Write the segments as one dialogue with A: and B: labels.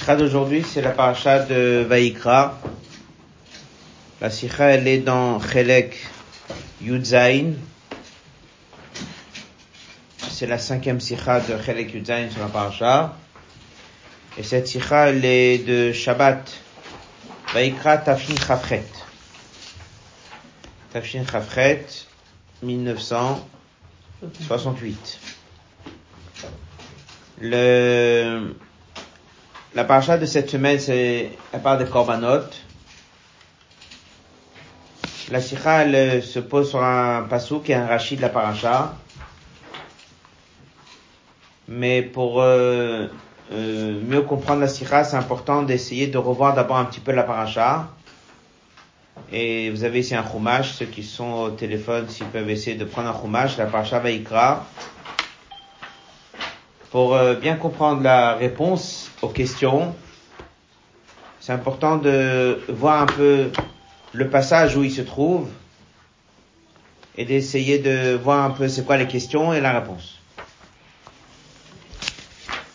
A: sikha d'aujourd'hui, c'est la paracha de Vaikra. La sikha, elle est dans Chelek Yudzain. C'est la cinquième sikha de Chelek Yudzain sur la paracha. Et cette sikha, elle est de Shabbat. Vaikra Tafshin Chafret. Tafshin Chafret, 1968. Le, la paracha de cette semaine, c'est la part de Korbanot. La sikha, elle se pose sur un pasou qui est un rachid de la paracha. Mais pour euh, euh, mieux comprendre la sikha, c'est important d'essayer de revoir d'abord un petit peu la paracha. Et vous avez ici un chumash, ceux qui sont au téléphone, s'ils peuvent essayer de prendre un chumash, la paracha Vaikra pour euh, bien comprendre la réponse aux questions, c'est important de voir un peu le passage où il se trouve et d'essayer de voir un peu c'est quoi les questions et la réponse.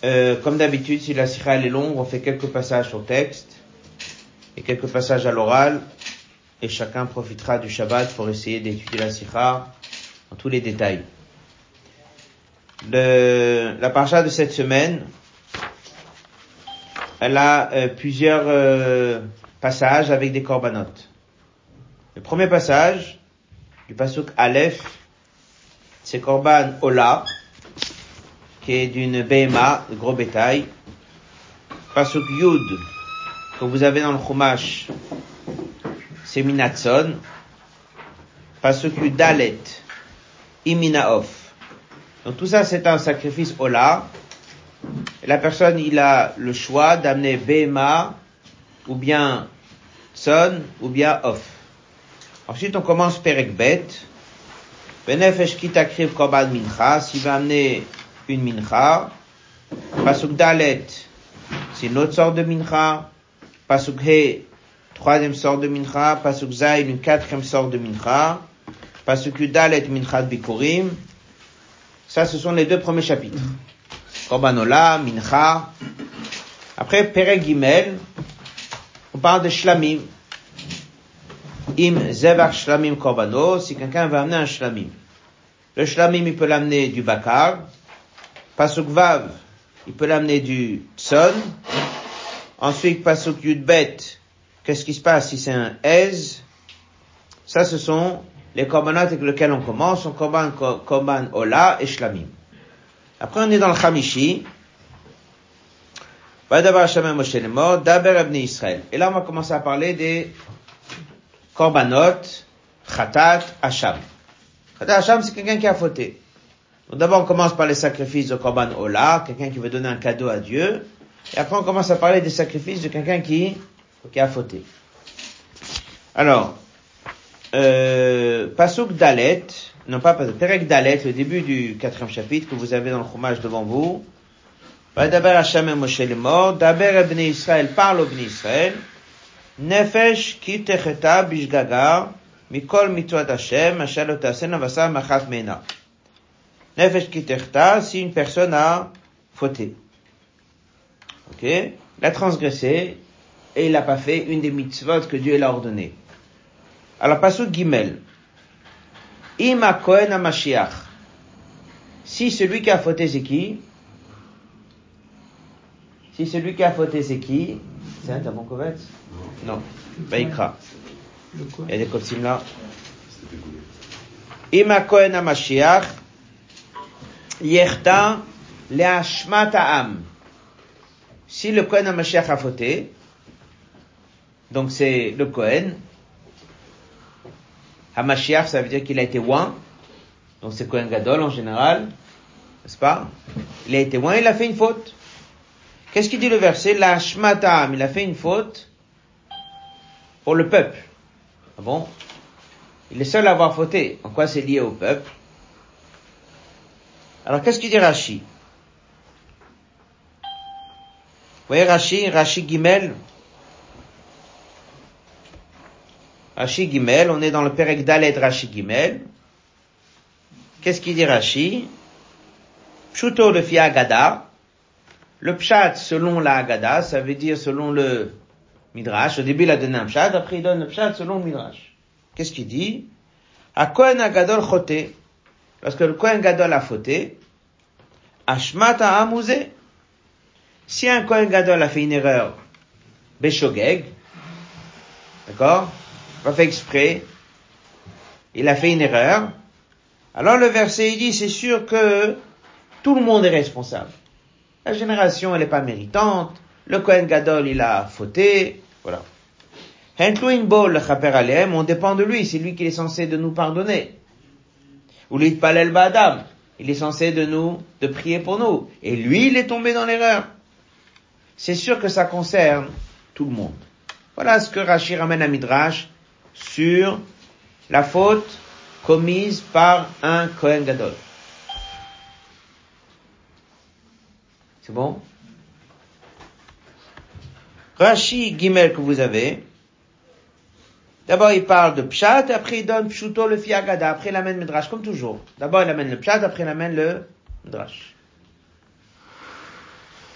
A: Euh, comme d'habitude, si la sikha est longue, on fait quelques passages au texte et quelques passages à l'oral et chacun profitera du Shabbat pour essayer d'étudier la sikha en tous les détails le, la paracha de cette semaine, elle a euh, plusieurs euh, passages avec des corbanotes. Le premier passage, du pasuk Aleph, c'est Korban Ola, qui est d'une BMA, de gros bétail. Pasuk Yud, que vous avez dans le Chumash, c'est Minatson. Pasuk Yud Dalet, Iminaof. Donc tout ça, c'est un sacrifice Ola. La personne, il a le choix d'amener Bema, ou bien Son, ou bien Off. Ensuite, on commence Perekbet. Benefesh kitakriv korban mincha, s'il va amener une mincha. Pasuk dalet, c'est une autre sorte de mincha. Pasuk he, troisième sorte de mincha. Pasuk zain, une quatrième sorte de mincha. Pasuk dalet mincha bikurim. Ça, ce sont les deux premiers chapitres. Korbanola, Mincha. Après, Perek Gimel, on parle de Shlamim. Im Zevach Shlamim Korbano, si quelqu'un veut amener un Shlamim. Le Shlamim, il peut l'amener du Bakar. Pasuk Vav, il peut l'amener du Tson. Ensuite, Pasuk Yudbet, qu'est-ce qui se passe si c'est un Ez? Ça, ce sont les korbanot avec lesquels on commence korban, korban ola et shlamim. Après, on est dans le Khamishi. Et là, on va commencer à parler des korbanot, khatat, hacham. Khatat, hacham, c'est quelqu'un qui a fauté. Donc d'abord, on commence par les sacrifices de korban ola, quelqu'un qui veut donner un cadeau à Dieu. Et après, on commence à parler des sacrifices de quelqu'un qui, qui a fauté. Alors, euh, Pasuk Dalet, non pas Pasuk, Perek Dalet, le début du quatrième chapitre que vous avez dans le chômage devant vous. Daber Hashem et Moshe le mort, Daber Ebne Israël parle au Israël, Nefesh ki techeta bishgagar, mikol mitwat Hashem, asher lo tasena vasa machat mena. Nefesh ki techeta, si une personne a fauté. Ok? Il a transgressé, et il n'a pas fait une des mitzvot que Dieu l'a ordonné. Alors, passons Gimel. Ima Kohen Mashiach. Si celui qui a fauté, c'est qui? Si celui qui a fauté, c'est qui? C'est un Kovetz? Non. Baïkra. Il y a des costumes là. Ima Kohen Mashiach. Yerta Leashmat Am. Si le Kohen Mashiach a fauté, donc c'est le Kohen, Hamashiach, ça veut dire qu'il a été oint. Donc c'est Kohen Gadol en général. N'est-ce pas? Il a été oint, il a fait une faute. Qu'est-ce qu'il dit le verset? La shmatam, il a fait une faute pour le peuple. Ah bon? Il est seul à avoir fauté. En quoi c'est lié au peuple? Alors qu'est-ce qu'il dit Rashi? Vous voyez Rashi, Rashi Gimel, Rashi Gimel, on est dans le Perek Dalet Rashi Gimel. Qu'est-ce qu'il dit Rashi? Pshuto le Fiagada. le pshat selon la Haggadah, ça veut dire selon le Midrash. Au début, il a donné un pshat, après il donne le pshat selon le Midrash. Qu'est-ce qu'il dit? A Kohen Agadol. Parce que le Kohen Gadol a fauté. Ashmata Amouze. Si un Kohen Gadol a fait une erreur, Beshogeg, d'accord? Pas fait exprès. Il a fait une erreur. Alors le verset, il dit, c'est sûr que tout le monde est responsable. La génération, elle n'est pas méritante. Le Kohen Gadol, il a fauté. Voilà. On dépend de lui. C'est lui qui est censé de nous pardonner. Ou l'itpalel ba'adam. Il est censé de nous, de prier pour nous. Et lui, il est tombé dans l'erreur. C'est sûr que ça concerne tout le monde. Voilà ce que Rachid ramène à Midrash sur la faute commise par un Kohen. C'est bon? Rashi Gimel que vous avez. D'abord, il parle de Pshat, après il donne Pshuto le Fiagada, après il amène Midrash, comme toujours. D'abord, il amène le Pshat, après il amène le Midrash.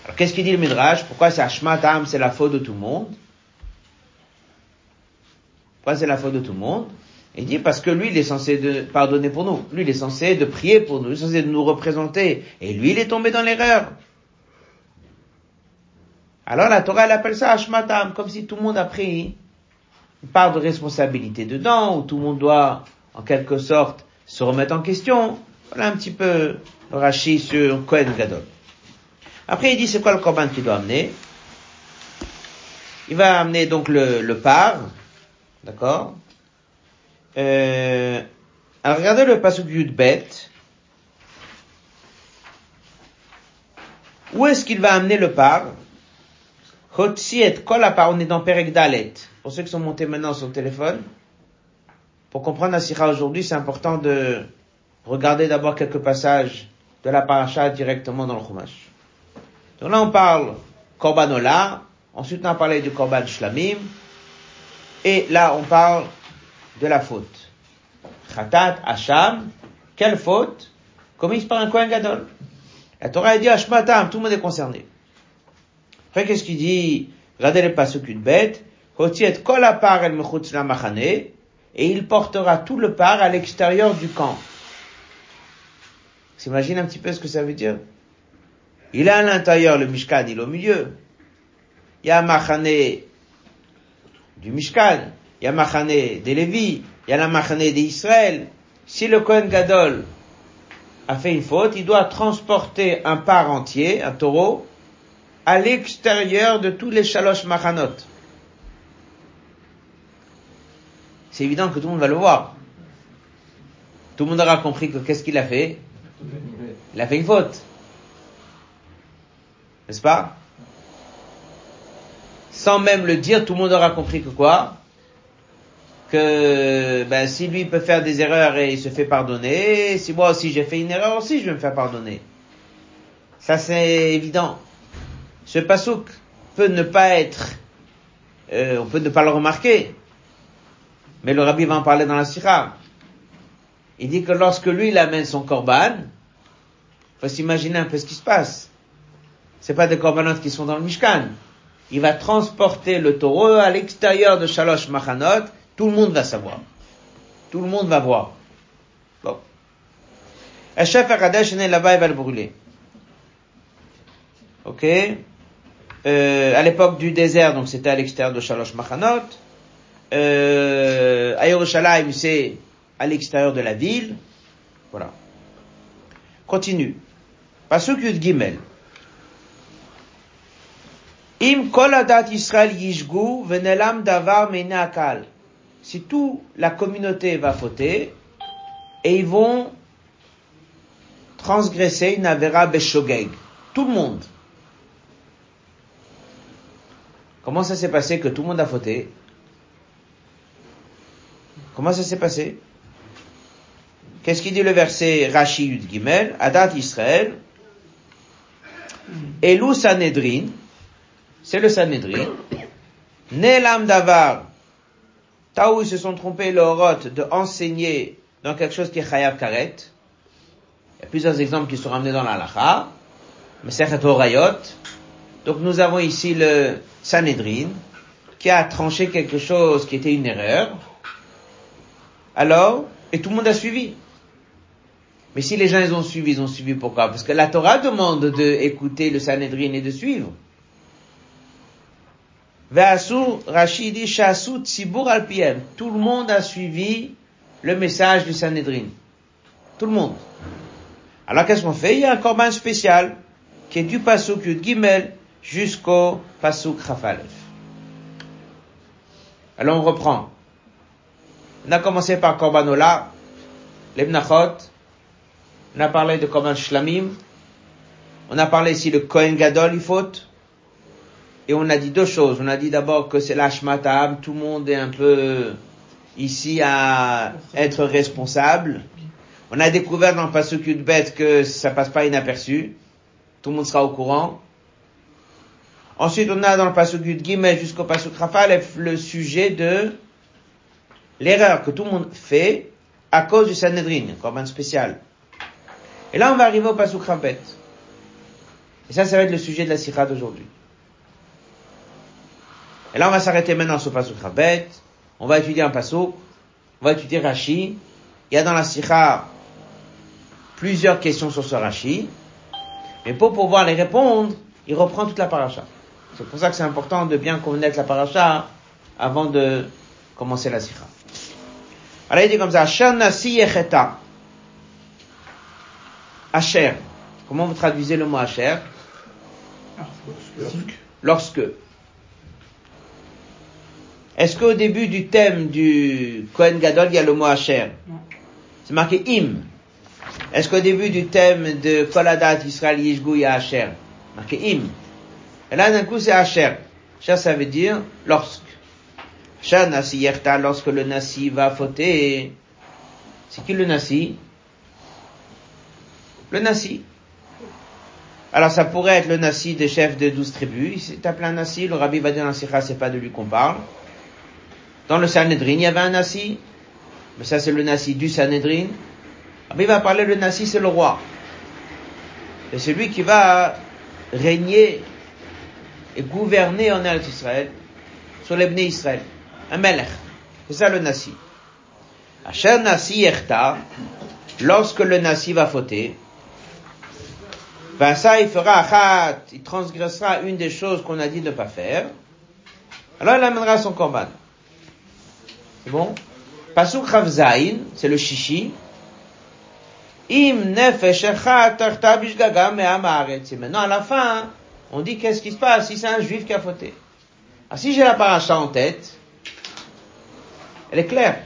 A: Alors, qu'est-ce qu'il dit le Midrash? Pourquoi c'est Ashmatam, c'est la faute de tout le monde? C'est la faute de tout le monde Il dit parce que lui, il est censé de pardonner pour nous. Lui, il est censé de prier pour nous. Il est censé de nous représenter. Et lui, il est tombé dans l'erreur. Alors la Torah, elle appelle ça Ashmatam, comme si tout le monde a pris une part de responsabilité dedans, où tout le monde doit, en quelque sorte, se remettre en question. Voilà un petit peu le rachis sur Kohen Gadol. Après, il dit c'est quoi le korban qu'il doit amener? Il va amener donc le, le par, d'accord? Euh, Alors regardez le passage du bête. Où est-ce qu'il va amener le par? On est dans Perek Dalet. Pour ceux qui sont montés maintenant sur le téléphone, pour comprendre la Sira aujourd'hui, c'est important de regarder d'abord quelques passages de la paracha directement dans le Chumash. Donc là, on parle Korbanola, ensuite on a parlé du Korban Shlamim, et là, on parle de la faute. Khatat, Hacham, quelle faute Commise par un Kohen Gadol. La Torah dit Hashmatam, tout le monde est concerné. Après, qu'est-ce qu'il dit? Regardez le passage qu'une bête. Et il portera tout le par à l'extérieur du camp. S'imagine un petit peu ce que ça veut dire Il est à l'intérieur, le Mishkan, il est au milieu. Il y a Machane du Mishkan, il y a Machane des Lévi, il y a la Machane d'Israël. Si le Kohen Gadol a fait une faute, il doit transporter un par entier, un taureau, à l'extérieur de tous les shalosh machanot. C'est évident que tout le monde va le voir. Tout le monde aura compris que qu'est-ce qu'il a fait? Il a fait une faute. N'est-ce pas? Sans même le dire, tout le monde aura compris que quoi? Que ben, si lui peut faire des erreurs et il se fait pardonner, si moi aussi j'ai fait une erreur aussi, je vais me faire pardonner. Ça c'est évident. Ce pasouk peut ne pas être, euh, on peut ne pas le remarquer, mais le rabbi va en parler dans la sira. Il dit que lorsque lui il amène son korban, faut s'imaginer un peu ce qui se passe. C'est pas des corbanotes qui sont dans le Mishkan. Il va transporter le taureau à l'extérieur de Shalosh Machanot, tout le monde va savoir. Tout le monde va voir. Bon. Le chef Akadesh est là-bas, il va le brûler. Ok? Euh, à l'époque du désert, donc c'était à l'extérieur de Shalosh Machanot. Euh, à Yerushalayim, c'est à l'extérieur de la ville. Voilà. Continue. Pasuk Yud Gimel. Im kol adat Israël yishgu venelam davar akal. Si toute la communauté va fauter, et ils vont transgresser une avera beshogeg. Tout le monde. Comment ça s'est passé que tout le monde a fauté? Comment ça s'est passé? Qu'est-ce qu'il dit le verset Rashi Yud Gimel Adat Israël Elou Sanedrin c'est le Sanedrin Nelam Davar Taou ils se sont trompés l'orote de enseigner dans quelque chose qui est Chayav Karet. Il y a plusieurs exemples qui sont ramenés dans la Mais c'est Orayot, Donc nous avons ici le Sanhedrin qui a tranché quelque chose qui était une erreur. Alors, et tout le monde a suivi. Mais si les gens ils ont suivi, ils ont suivi pourquoi? Parce que la Torah demande d'écouter le Sanhedrin et de suivre. Rachidi al Tout le monde a suivi le message du Sanhedrin. Tout le monde. Alors qu'est-ce qu'on fait? Il y a un corban spécial qui est du Pasuk Yud Gimel jusqu'au Pasuk Rafalef. Alors on reprend. On a commencé par Korbanola, l'Ebnachot, on a parlé de Korban Shlamim, on a parlé ici de Kohen Gadol, il faut, et on a dit deux choses. On a dit d'abord que c'est l'Ashmatam, tout le monde est un peu ici à être responsable. On a découvert dans le Pasuk bête que ça passe pas inaperçu. Tout le monde sera au courant. Ensuite, on a dans le Pasuk Gimel jusqu'au Pasuk le sujet de l'erreur que tout le monde fait à cause du Sanhedrin, un corban spécial. Et là, on va arriver au Pasuk Rafet. Et ça, ça va être le sujet de la Sikha d'aujourd'hui. Et là, on va s'arrêter maintenant sur Pasuk Rabet. On va étudier un Pasuk. On va étudier Rashi. Il y a dans la Sikha plusieurs questions sur ce Rashi. Mais pour pouvoir les répondre, il reprend toute la paracha. C'est pour ça que c'est important de bien connaître la paracha avant de commencer la Sikha. Alors il dit comme ça, Asher Nasi Yecheta. Asher. Comment vous traduisez le mot Asher? Lorsque. Lorsque. Est-ce qu'au début du thème du Kohen Gadol, il y a le mot Asher C'est marqué Im. Est-ce qu'au début du thème de Koladat Israël Yishgou, il y a Marqué Im. Et là, d'un coup, c'est Asher. Asher, ça veut dire lorsque. Asher Nasi Yerta, lorsque le Nasi va fauter. C'est qui le Nasi Le Nasi. Alors ça pourrait être le Nasi des chefs de douze tribus. Il s'est appelé un Nasi. Le Rabbi va dire dans c'est pas de lui qu'on parle. Dans le Sanhedrin, il y avait un Nassi. Mais ça, c'est le Nassi du Sanhedrin. Mais il va parler, le Nassi, c'est le roi. Et c'est lui qui va régner et gouverner en Eretz Israël, sur l'Ebné Israël. Un Melech. C'est ça le Nassi. Asher Nassi Erta, lorsque le Nassi va fauter, ben ça, il fera achat, il transgressera une des choses qu'on a dit de ne pas faire. Alors il amènera son corban. C'est bon? Pasuk c'est le chichi. Im nefesh Et maintenant, à la fin, on dit qu'est-ce qui se passe si c'est un juif qui a fauté? Alors, si j'ai la paracha en tête, elle est claire.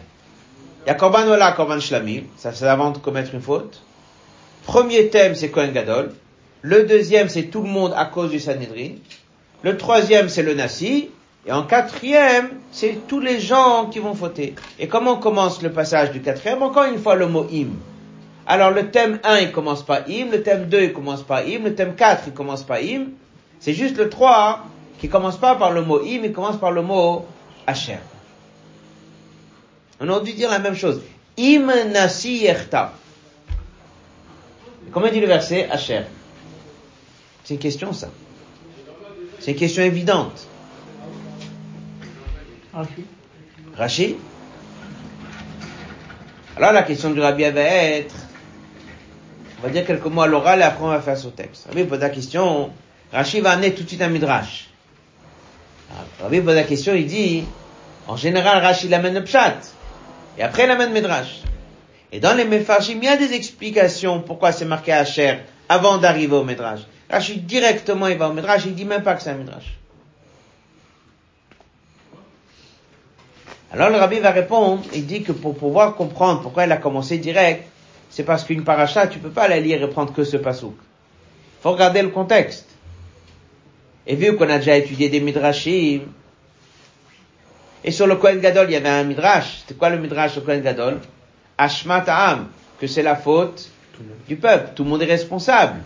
A: Il y a Korban Ola, Korban Shlamim, ça c'est avant de commettre une faute. Premier thème, c'est Kohen Gadol. Le deuxième, c'est tout le monde à cause du Sanhedrin. Le troisième, c'est le Nasi. Et en quatrième, c'est tous les gens qui vont fauter. Et comment commence le passage du quatrième Encore une fois, le mot im. Alors le thème 1, il commence par im, le thème 2, il commence par im, le thème 4, il commence par im. C'est juste le 3 qui commence pas par le mot im, il commence par le mot asher. On aurait dû dire la même chose. Im nasi yerta. Comment dit le verset Asher C'est une question ça. C'est une question évidente. Rachid. Alors la question du rabbi va être, on va dire quelques mots à l'oral et après on va faire son texte. Rabbi pose la question, Rachid va amener tout de suite un midrash. Rabbi pose la question, il dit, en général Rachid l'amène le pshat, et après il amène le midrash. Et dans les mefarshim, il y a des explications pourquoi c'est marqué Asher avant d'arriver au midrash. Rachid directement il va au midrash, il dit même pas que c'est un midrash. Alors le rabbi va répondre, il dit que pour pouvoir comprendre pourquoi elle a commencé direct, c'est parce qu'une paracha, tu peux pas la lire et prendre que ce pasouk. Faut regarder le contexte. Et vu qu'on a déjà étudié des midrashim, et sur le Kohen Gadol, il y avait un midrash. C'était quoi le midrash sur Kohen Gadol? Ashmat que c'est la faute du peuple. Tout le monde est responsable.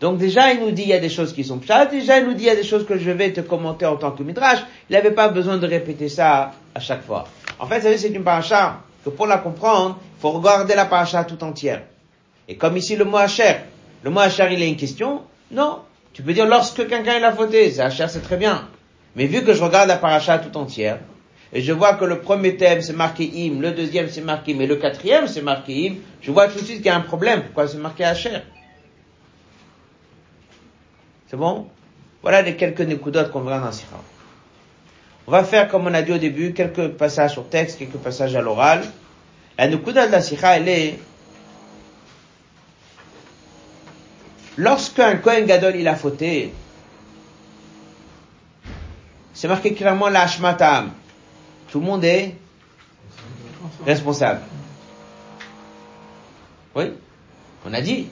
A: Donc déjà, il nous dit il y a des choses qui sont pshat, déjà il nous dit il y a des choses que je vais te commenter en tant que midrash. Il n'avait pas besoin de répéter ça à chaque fois. En fait, c'est une paracha que pour la comprendre, il faut regarder la paracha tout entière. Et comme ici le mot Asher, le mot Asher il a une question, non, Tu peux dire lorsque quelqu'un a fauté, c'est Hacher, c'est très bien. Mais vu que je regarde la paracha tout entière, et je vois que le premier thème c'est marqué im, le deuxième c'est marqué im, et le quatrième c'est marqué im, je vois tout de suite qu'il y a un problème. Pourquoi c'est marqué Hacher C'est bon? Voilà les quelques nécoudotes qu'on verra dans Sira. On va faire, comme on a dit au début, quelques passages sur texte, quelques passages à l'oral. La Nukuda la Sikha, elle est, lorsqu'un Kohen Gadol, il a fauté, c'est marqué clairement la. Tout le monde est responsable. Oui, on a dit.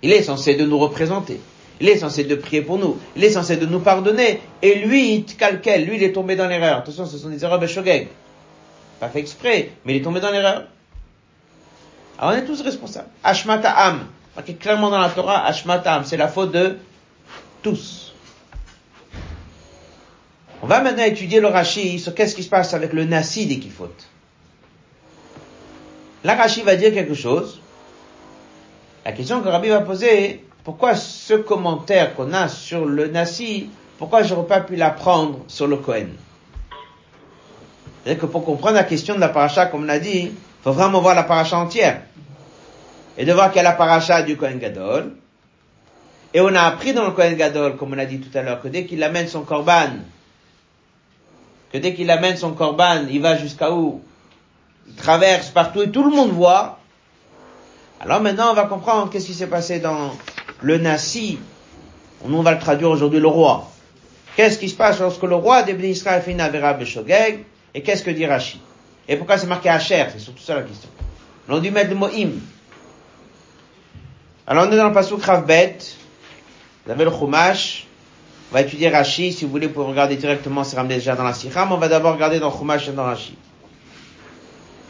A: Il est censé de nous représenter. Il est censé de prier pour nous. Il est censé de nous pardonner. Et lui, il calquel. Lui, il est tombé dans l'erreur. Attention, ce sont des erreurs de Shogeg. Pas fait exprès, mais il est tombé dans l'erreur. Alors on est tous responsables. Ashmata Am. Marqué clairement dans la Torah, Ashmata Am. C'est la faute de tous. On va maintenant étudier le Rashi sur qu'est-ce qui se passe avec le Nasi dès qu'il faute. Là, Rashi va dire quelque chose. La question que Rabbi va poser, pourquoi ce commentaire qu'on a sur le Nasi, pourquoi j'aurais pas pu l'apprendre sur le Kohen C'est-à-dire que pour comprendre la question de la paracha, comme on a dit, faut vraiment voir la paracha entière. Et de voir qu'il y a la paracha du Kohen Gadol. Et on a appris dans le Kohen Gadol, comme on a dit tout à l'heure, que dès qu'il amène son korban, que dès qu'il amène son korban, il va jusqu'à où? Il traverse partout et tout le monde voit. Alors maintenant, on va comprendre qu'est-ce qui s'est passé dans le Nasi, on va le traduire aujourd'hui le roi. Qu'est-ce qui se passe lorsque le roi d'Ebni Israël fait une avéra Beshogeg, et qu'est-ce que dit Rashi? Et pourquoi c'est marqué Hacher C'est surtout ça la question. On a dû mettre le mot im. Alors on est dans le passage Kravbet, vous avez le Chumash, on va étudier Rashi, si vous voulez, pour regarder directement, c'est ramené déjà dans la mais on va d'abord regarder dans Chumash et dans Rashi.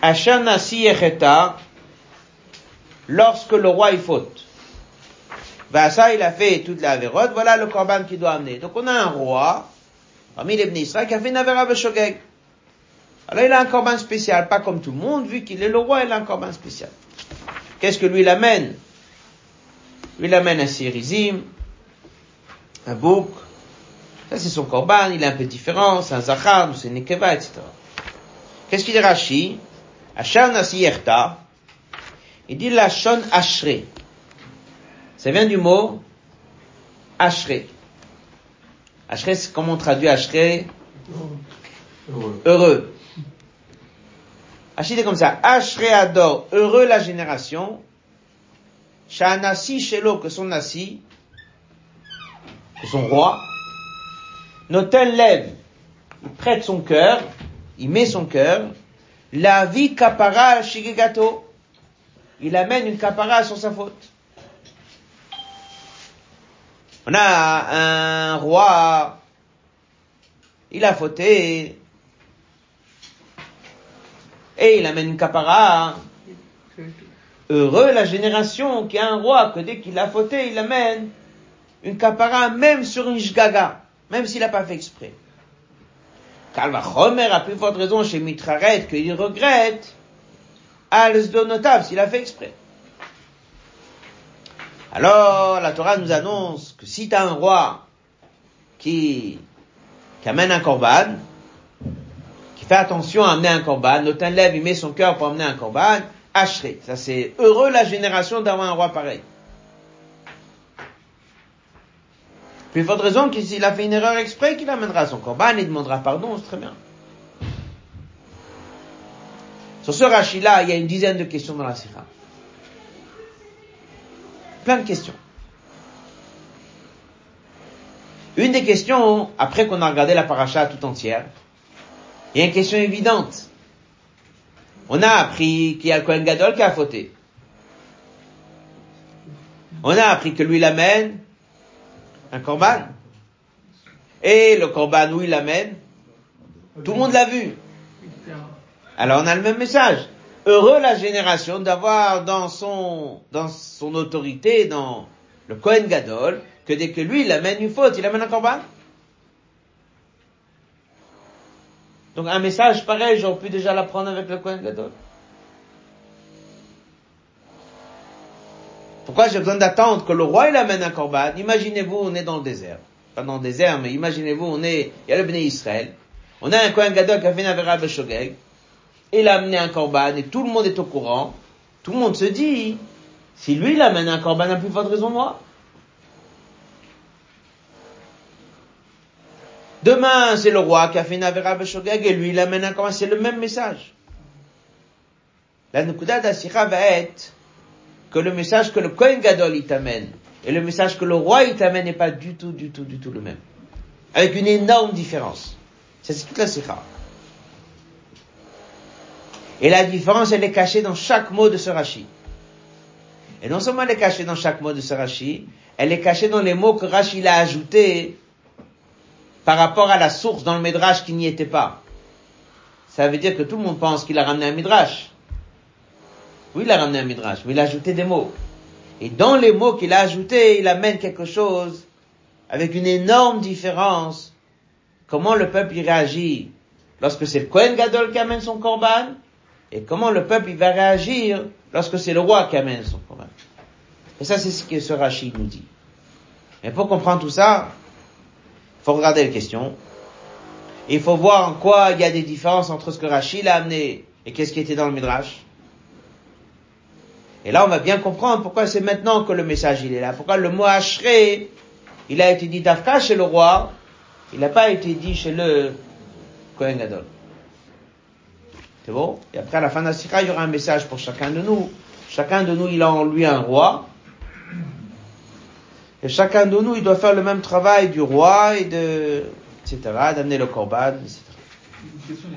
A: Hacher Nasi Echeta, lorsque le roi il faute. Ben ça, il a fait toute la vérote, voilà le korban qu'il doit amener. Donc on a un roi, parmi les Israël, qui a fait une avéra Beshogeg. Alors il a un korban spécial, pas comme tout le monde, vu qu'il est le roi, il a un korban spécial. Qu'est-ce que lui il amène? Lui il amène un sirizim, un bouc, ça c'est son korban, il est un peu différent, c'est un zachar, c'est une etc. Qu'est-ce qu'il dit Rashi? Nasiyerta, il dit la shon. Ça vient du mot ashre. Ashre, c'est comment on traduit ashre Heureux. Heureux. Achille est comme ça. Ashre adore, heureux la génération. Shanasi shelo, que son nasi, que son roi. Notel lève, il prête son cœur, il met son cœur. La vie kapara shigegato. Il amène une kapara sur sa faute. On a un roi, il a fauté, et il amène une capara. Heureux la génération qui a un roi que dès qu'il a fauté, il amène une capara même sur une jgaga, même s'il n'a pas fait exprès. Kalva Chomer a plus forte raison chez Mitraret qu'il regrette Al Zdonotav s'il a fait exprès. Alors, la Torah nous annonce que si tu as un roi qui, amène un korban, qui fait attention à amener un korban, notre lève, il met son cœur pour amener un korban, hacherait. Ça c'est heureux la génération d'avoir un roi pareil. Faut de raison que s'il a fait une erreur exprès, qu'il amènera son korban, il demandera pardon, c'est très bien. Sur ce rachis-là, il y a une dizaine de questions dans la sira. Plein de questions. Une des questions, après qu'on a regardé la paracha tout entière, il y a une question évidente. On a appris qu'il y a le Kohen Gadol qui a fauté. On a appris que lui l'amène un korban. Et le korban où il l'amène, tout le monde l'a vu. Alors on a le même message. Heureux la génération d'avoir dans son, autorité, dans le Kohen Gadol, que dès que lui il amène une faute, il amène un korban. Donc un message pareil, j'aurais pu déjà l'apprendre avec le Kohen Gadol. Pourquoi j'ai besoin d'attendre que le roi il amène un corban Imaginez-vous, on est dans le désert. Pas dans le désert, mais imaginez-vous, on est, il y a le béné Israël. On a un Kohen Gadol qui a fait une Avera. Il a amené un corban et tout le monde est au courant. Tout le monde se dit, si lui il amène un corban, a plus forte raison moi. Demain, c'est le roi qui a fait une Avera et lui il amène un corban. C'est le même message. La Nukuda d'Asira va être que le message que le Kohen Gadol il t'amène et le message que le roi il t'amène n'est pas du tout, du tout, du tout le même. Avec une énorme différence. C'est toute la Sikha. Et la différence, elle est cachée dans chaque mot de ce Rashi. Et non seulement elle est cachée dans chaque mot de ce Rashi, elle est cachée dans les mots que Rashi a ajoutés par rapport à la source dans le Midrash qui n'y était pas. Ça veut dire que tout le monde pense qu'il a ramené un Midrash. Oui, il a ramené un Midrash, mais il a ajouté des mots. Et dans les mots qu'il a ajoutés, il amène quelque chose avec une énorme différence. Comment le peuple y réagit lorsque c'est le Kohen Gadol qui amène son korban et comment le peuple il va réagir lorsque c'est le roi qui amène son korban. Et ça, c'est ce que ce Rachid nous dit. Et pour comprendre tout ça, il faut regarder les questions. Il faut voir en quoi il y a des différences entre ce que Rachid a amené et qu'est-ce qui était dans le Midrash. Et là, on va bien comprendre pourquoi c'est maintenant que le message il est là. Pourquoi le mot Ashré, il a été dit d'Afka chez le roi, il n'a pas été dit chez le Kohen Gadol. C'est bon? Et après, à la fin de la sikha, il y aura un message pour chacun de nous. Chacun de nous, il a en lui un roi. Et chacun de nous, il doit faire le même travail du roi et de, etc., d'amener le korban, etc.
B: Une question,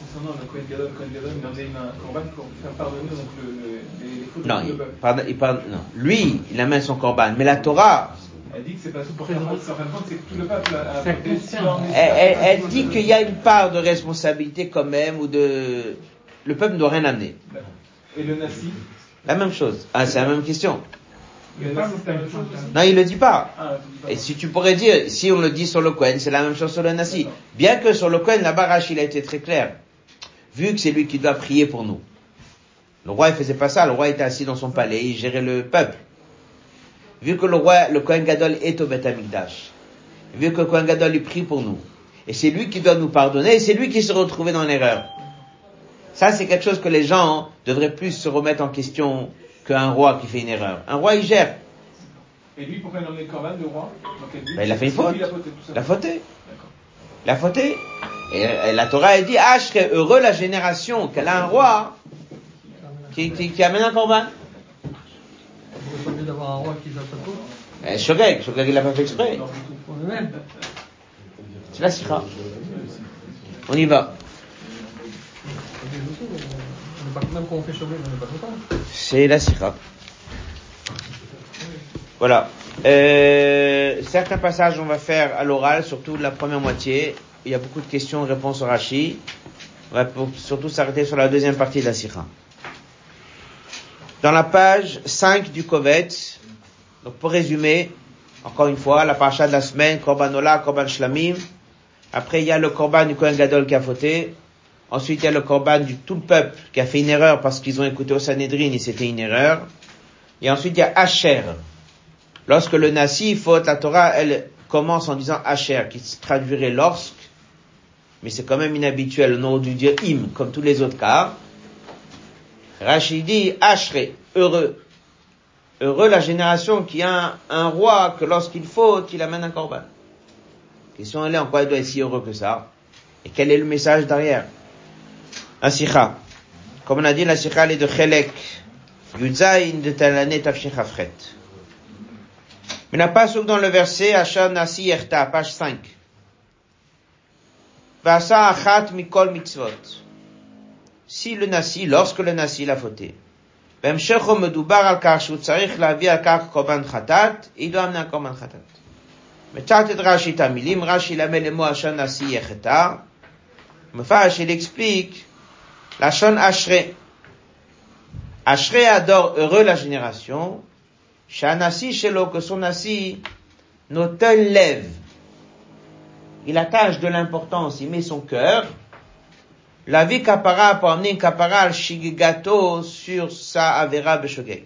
B: concernant le Kohen Gadol, Kohen Gadol, il amenait un korban pour faire pardonner donc le, le, les, fautes
A: Non, il, pardonne, il pardonne- non. Lui, il amène son korban. Mais la Torah,
B: Elle dit que c'est pas faute, c'est en fin de compte, c'est que tout le peuple a
A: elle, dit qu'il y a une part de responsabilité quand même, ou de... Le peuple ne doit rien amener.
B: Et le Nassi
A: La même chose. Ah, c'est la même question.
B: Le Nassi, c'est la même chose aussi
A: Non, il le dit pas.
B: Ah, pas.
A: Et si tu pourrais dire, si on le dit sur le Kohen, c'est la même chose sur le Nassi. Bien que sur le Kohen, la barache, il a été très clair. Vu que c'est lui qui doit prier pour nous. Le roi, il faisait pas ça. Le roi était assis dans son palais, il gérait le peuple. Vu que le roi, le Kohen Gadol est au Beth Amikdash. Vu que le Kohen Gadol, il prie pour nous. Et c'est lui qui doit nous pardonner, et c'est lui qui se retrouvait dans l'erreur. Ça, c'est quelque chose que les gens devraient plus se remettre en question qu'un roi qui fait une erreur. Un roi, il gère.
B: Et lui, pourquoi il a emmené Corban, le roi
A: Ben, il a fait une
B: lui,
A: faute.
B: Il a fauté.
A: Il a fauté. Et, et la Torah, elle dit, ah, je serais heureux la génération qu'elle a un roi qui, qui, qui amène un corban.
C: Vous pas mieux d'avoir un roi qui s'appelle tout
A: Shogeg, Shogeg, il l'a pas fait exprès. C'est la sikha. On y va. C'est la sikha. Voilà. Euh, certains passages on va faire à l'oral, surtout la première moitié. Il y a beaucoup de questions, réponses au Rashi. On va surtout s'arrêter sur la deuxième partie de la sikha. Dans la page 5 du Kovetz, donc pour résumer, encore une fois, la paracha de la semaine, Korban Ola, Korban Shlamim. Après, il y a le Korban du Kohen Gadol qui a fauté. Ensuite, il y a le Korban du tout le peuple qui a fait une erreur parce qu'ils ont écouté au Sanhedrin et c'était une erreur. Et ensuite, il y a Asher. Lorsque le Nasi faute, la Torah, elle commence en disant Asher, qui se traduirait lorsque, mais c'est quand même inhabituel, on aurait dû dire im, comme tous les autres cas. Rachid dit Ashré, heureux. Heureux la génération qui a un, un roi que lorsqu'il faute, il amène un corban. Question elle est en quoi il doit être si heureux que ça? Et quel est le message derrière? La sikha. Comme on a dit, la sikha elle est de Chelek, Yudzaïn de Talané Tafshin Chafret. Mais n'a pas dans le verset Hachar Nasi Yerta, page 5. Vasa achat mikol mitzvot. Si le Nasi, lorsque le Nasi l'a fauté, בהמשך הוא מדובר על כך שהוא צריך להביא על כך קורבן חטאת, היא לא אמנה קורבן חטאת. מצאת את רש"י את המילים, רש"י למד למו אשר נשיא יחטא, מפרש il explique לשון אשרי. אשרי הדור, heureux la génération, שהנשיא שלו, que son nasi, נותן לב. Il attache de l'importance, il met son cœur, la vie kapara pour amener une kapara al shigigato sur sa avera beshogeg.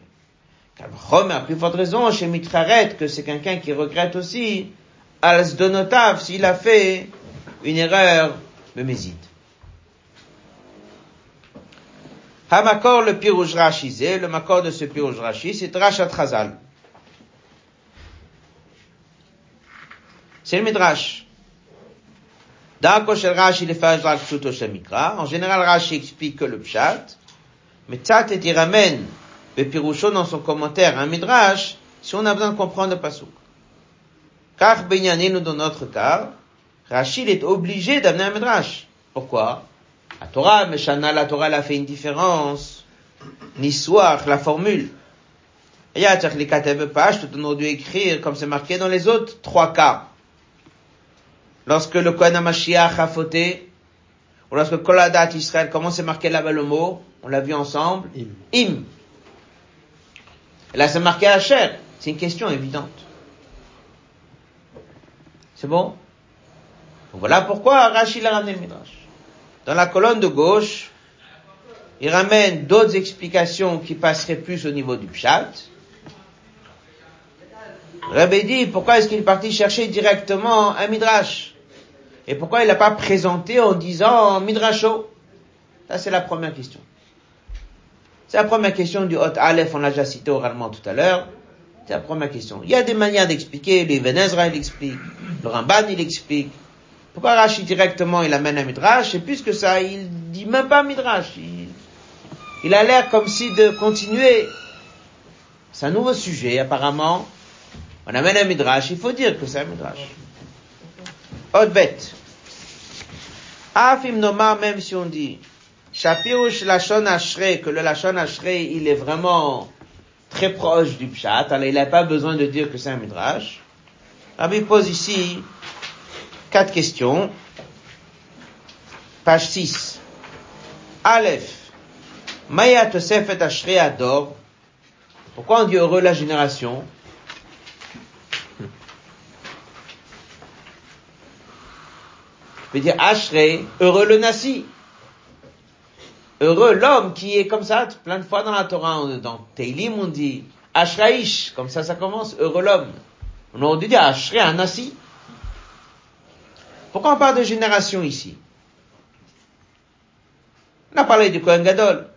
A: Rome a plus forte raison chez Mitraret que c'est quelqu'un qui regrette aussi al donotav s'il a fait une erreur mémésite. Hamakor le pirouj le makor de ce pirouj Rashi, c'est Drashat Chazal. C'est le Midrash. Dans shel Rashi le fait Pshuto Mikra. En général, Rashi explique que le Pshat. Mais Tzat et il ramène le Pirusho dans son commentaire un Midrash si on a besoin de comprendre le Pasuk. Car nous dans notre cas, Rachid est obligé d'amener un Midrash. Pourquoi? La Torah, Meshana, la Torah, elle a fait une différence. Niswach, la formule. Il y a on aurait dû écrire comme c'est marqué dans les autres trois cas. Lorsque le Kohen HaMashiach a fauté, ou lorsque Koladat Israël, comment c'est marqué là-bas le mot? On l'a vu ensemble. Im. Im. Et là, c'est marqué Hacher. C'est une question évidente. C'est bon? voilà pourquoi Rachid a ramené le Midrash. Dans la colonne de gauche, il ramène d'autres explications qui passeraient plus au niveau du Pshat. Rabbi dit, pourquoi est-ce qu'il est parti chercher directement un Midrash? Et pourquoi il n'a pas présenté en disant Midrasho? Ça, c'est la première question. C'est la première question du Hot Aleph, on l'a déjà cité oralement tout à l'heure. C'est la première question. Il y a des manières d'expliquer, le Venezra il explique, le Ramban il explique. Pourquoi Rashi directement il amène un Midrash, et puisque ça, il dit même pas Midrash. Il, a l'air comme si de continuer. C'est un nouveau sujet, apparemment. On amène un Midrash, il faut dire que c'est un Midrash. Bête. Afim Nomar, même si on dit, Shapirush Lachon Ashrei, que le Lachon Ashrei, il est vraiment très proche du Pshat, alors il n'a pas besoin de dire que c'est un Midrash. Rabbi pose ici quatre questions. Page 6. Aleph. Maya Tosefet Ashrei Ador. Pourquoi on dit heureux la génération? Je veux dire Ashrei, heureux le Nasi. Heureux l'homme qui est comme ça, plein de fois dans la Torah, dans Teilim on dit Ashraish, comme ça ça commence, heureux l'homme. On aurait dû dire Ashrei Anassi. Pourquoi on parle de génération ici? On a parlé du Kohen Gadol.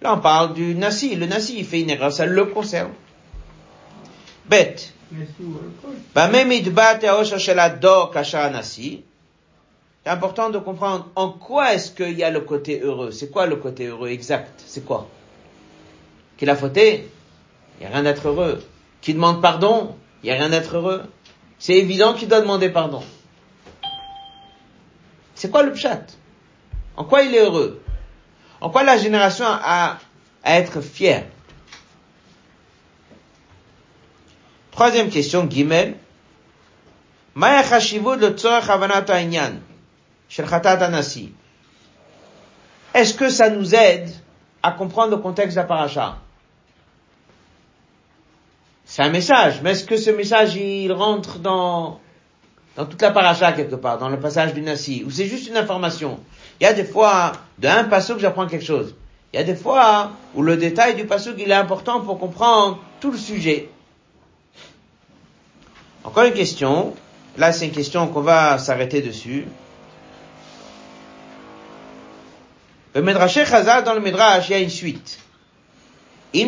A: Là on parle du Nasi. Le Nasi il fait une erreur, ça le concerne. Bête. Bah même idbat et shel ador kasha Nasi. C'est important de comprendre en quoi est-ce qu'il y a le côté heureux. C'est quoi le côté heureux exact? C'est quoi? Qu'il a fauté Il n'y a rien d'être heureux. Qui demande pardon Il n'y a rien d'être heureux. C'est évident qu'il doit demander pardon. C'est quoi le pchat En quoi il est heureux? En quoi la génération a à être fière? Troisième question, Guimel. Maya tzorach est-ce que ça nous aide à comprendre le contexte de la paracha? C'est un message, mais est-ce que ce message il rentre dans toute la paracha quelque part, dans le passage du Nasi, ou c'est juste une information? Il y a des fois, d'un passage j'apprends quelque chose. Il y a des fois où le détail du passage il est important pour comprendre tout le sujet. Encore une question. Là, c'est une question qu'on va s'arrêter dessus. Le Midrash Chazal, dans le Midrash, il y a une suite. Le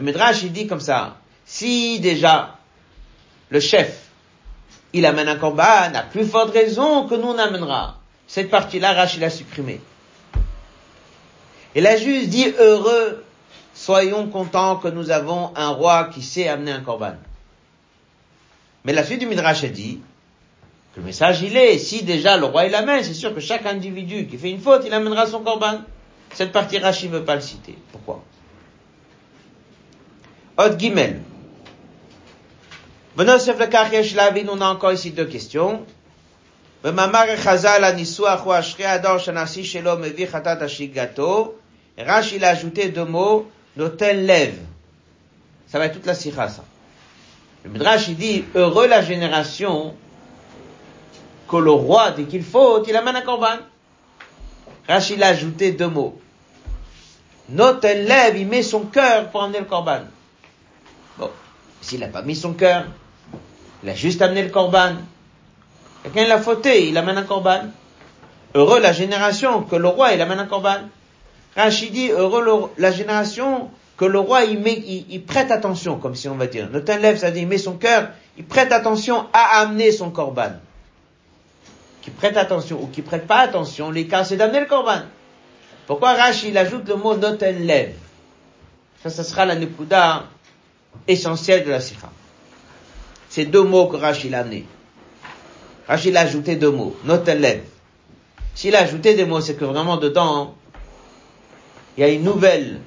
A: Midrash, il dit comme ça. Si déjà, le chef, il amène un combat, n'a plus forte raison que nous on amènera. Cette partie-là, Rach, il a supprimé. Et la juge dit, heureux, soyons contents que nous avons un roi qui sait amener un corban. Mais la suite du Midrash, elle dit, le message il est, si déjà le roi il amène, c'est sûr que chaque individu qui fait une faute, il amènera son corban. Cette partie Rashi ne veut pas le citer. Pourquoi? Od Gimel. on a encore ici deux questions. Rashi il a ajouté deux mots, notel lève. Ça va être toute la sikha, ça. Le Midrash, il dit, heureux la génération que le roi, dès qu'il faut, il amène un corban. Rachid a ajouté deux mots. Notel lève, il met son cœur pour amener le corban. Bon, s'il n'a pas mis son cœur, il a juste amené le corban. Quelqu'un l'a fauté, il amène un corban. Heureux la génération que le roi, il amène un corban. Rachid dit, heureux la génération que le roi, il, met, il, prête attention, comme si on va dire. Notel lève, ça dit, il met son cœur, il prête attention à amener son corban. Qui prête attention ou qui prête pas attention, les cas, c'est d'amener le corban. Pourquoi Rashi il ajoute le mot noten Ça, ça sera la nekuda essentielle de la sikha. C'est deux mots que Rashi l'a amené. Rashi a ajouté deux mots, noten lev. S'il a ajouté des mots, c'est que vraiment dedans, il y a une nouvelle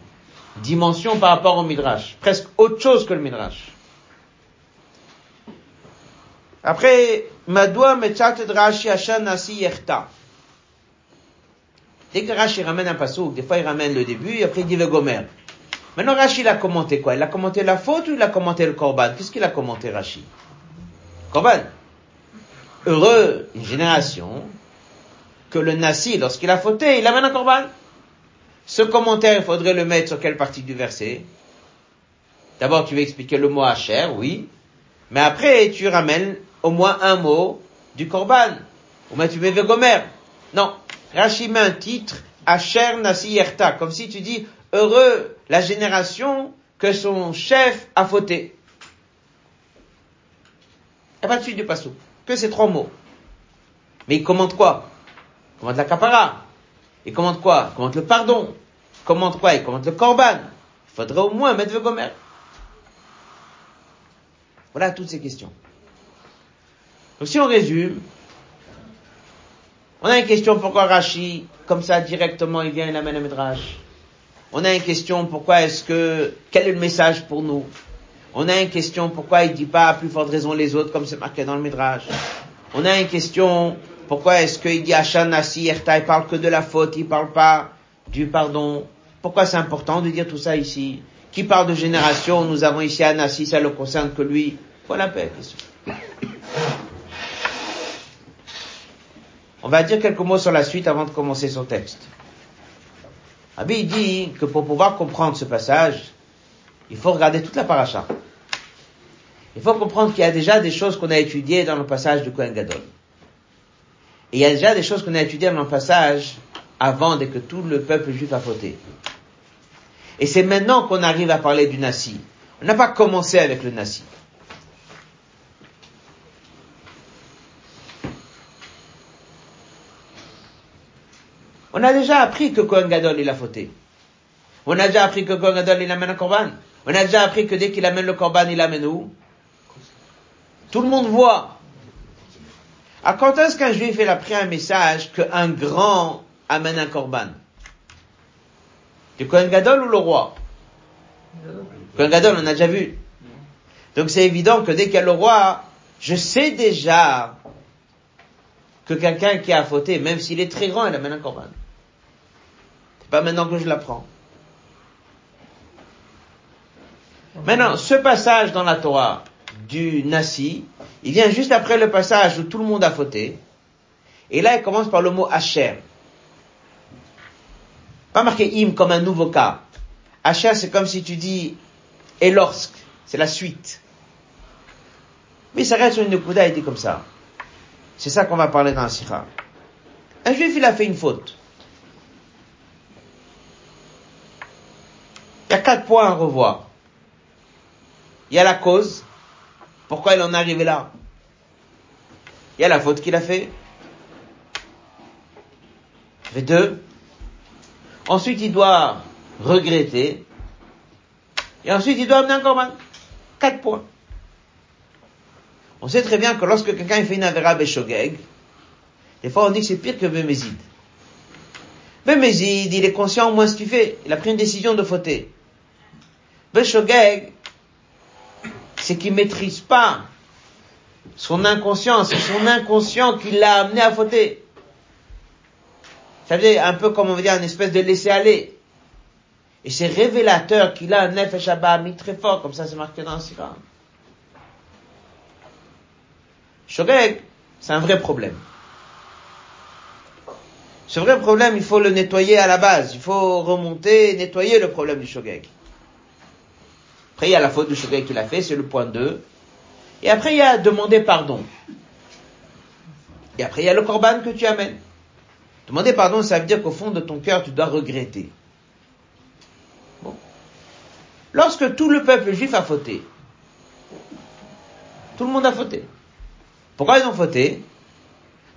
A: dimension par rapport au midrash, presque autre chose que le midrash. Après, Madoua Mechatet Rashi Hashan Nasi Yerta. Dès que Rashi ramène un pasouk, des fois il ramène le début, et après il dit le gomer. Maintenant Rashi il a commenté quoi? Il a commenté la faute ou il a commenté le korban? Qu'est-ce qu'il a commenté Rashi? Korban. Heureux, une génération, que le nasi, lorsqu'il a fauté, il amène un korban. Ce commentaire, il faudrait le mettre sur quelle partie du verset? D'abord, tu veux expliquer le mot Hacher, oui. Mais après, tu ramènes au moins un mot du korban. Ou bien tu mets Vegomer. Non. Rashi un titre, Asher Nasiyerta, comme si tu dis, heureux la génération que son chef a fauté. A pas de suite du passou. Que ces trois mots. Mais il commente quoi? Il commente la capara. Il commente quoi? Il commente le pardon. Il commente quoi? Il commente le korban. Il faudrait au moins mettre le gomer. Voilà toutes ces questions. Donc si on résume, on a une question pourquoi Rashi, comme ça directement, il vient, il amène un Midrash? On a une question pourquoi est-ce que, quel est le message pour nous? On a une question pourquoi il dit pas à plus forte raison les autres comme c'est marqué dans le Midrash? On a une question pourquoi est-ce qu'il dit Hachan Nasi il parle que de la faute, il parle pas du pardon? Pourquoi c'est important de dire tout ça ici? Qui parle de génération? Nous avons ici Anassi, ça ne le concerne que lui. Voilà la paix. On va dire quelques mots sur la suite avant de commencer son texte. Abi dit que pour pouvoir comprendre ce passage, il faut regarder toute la paracha. Il faut comprendre qu'il y a déjà des choses qu'on a étudiées dans le passage du Kohen Gadol. Et il y a déjà des choses qu'on a étudiées dans le passage avant dès que tout le peuple juif a fauté. Et c'est maintenant qu'on arrive à parler du Nassi. On n'a pas commencé avec le Nassi. On a déjà appris que Kohen Gadol, il a fauté. On a déjà appris que Kohen Gadol, il amène un korban. On a déjà appris que dès qu'il amène le korban, il amène où? Tout le monde voit. À quand est-ce qu'un juif a pris un message qu'un grand amène un korban? Du Kohen Gadol ou le roi? Kohen Gadol, on a déjà vu. Donc c'est évident que dès qu'il y a le roi, je sais déjà que quelqu'un qui a fauté, même s'il est très grand, il amène un korban. Pas maintenant que je l'apprends. Maintenant, ce passage dans la Torah du Nasi, il vient juste après le passage où tout le monde a fauté. Et là, il commence par le mot Asher. Pas marqué im comme un nouveau cas. Asher, c'est comme si tu dis et lorsque. C'est la suite. Mais ça reste sur une Nekuda, il dit comme ça. C'est ça qu'on va parler dans la Sikha. Un juif, il a fait une faute. Y a quatre points à revoir. Il y a la cause. Pourquoi il en est arrivé là? Il y a la faute qu'il a fait. fait deux. Ensuite, il doit regretter. Et ensuite, il doit amener encore mal. Quatre points. On sait très bien que lorsque quelqu'un fait une avéra béchogeg, des fois on dit que c'est pire que Bémézid. Bémézid, il est conscient au moins ce qu'il fait. Il a pris une décision de fauter. Beshogeg, c'est qu'il maîtrise pas son inconscient, c'est son inconscient qui l'a amené à fauter. Ça veut dire un peu comme on veut dire une espèce de laisser aller. Et c'est révélateur qu'il a un nefesh mis très fort, comme ça c'est marqué dans le Sira. Shogeg, c'est un vrai problème. Ce vrai problème, il faut le nettoyer à la base. Il faut remonter, nettoyer le problème du shogeg. Après, il y a la faute du shogeg qu'il a fait, c'est le point 2. Et après, il y a demander pardon. Et après, il y a le korban que tu amènes. Demander pardon, ça veut dire qu'au fond de ton cœur, tu dois regretter. Bon. Lorsque tout le peuple juif a fauté, tout le monde a fauté. Pourquoi ils ont fauté?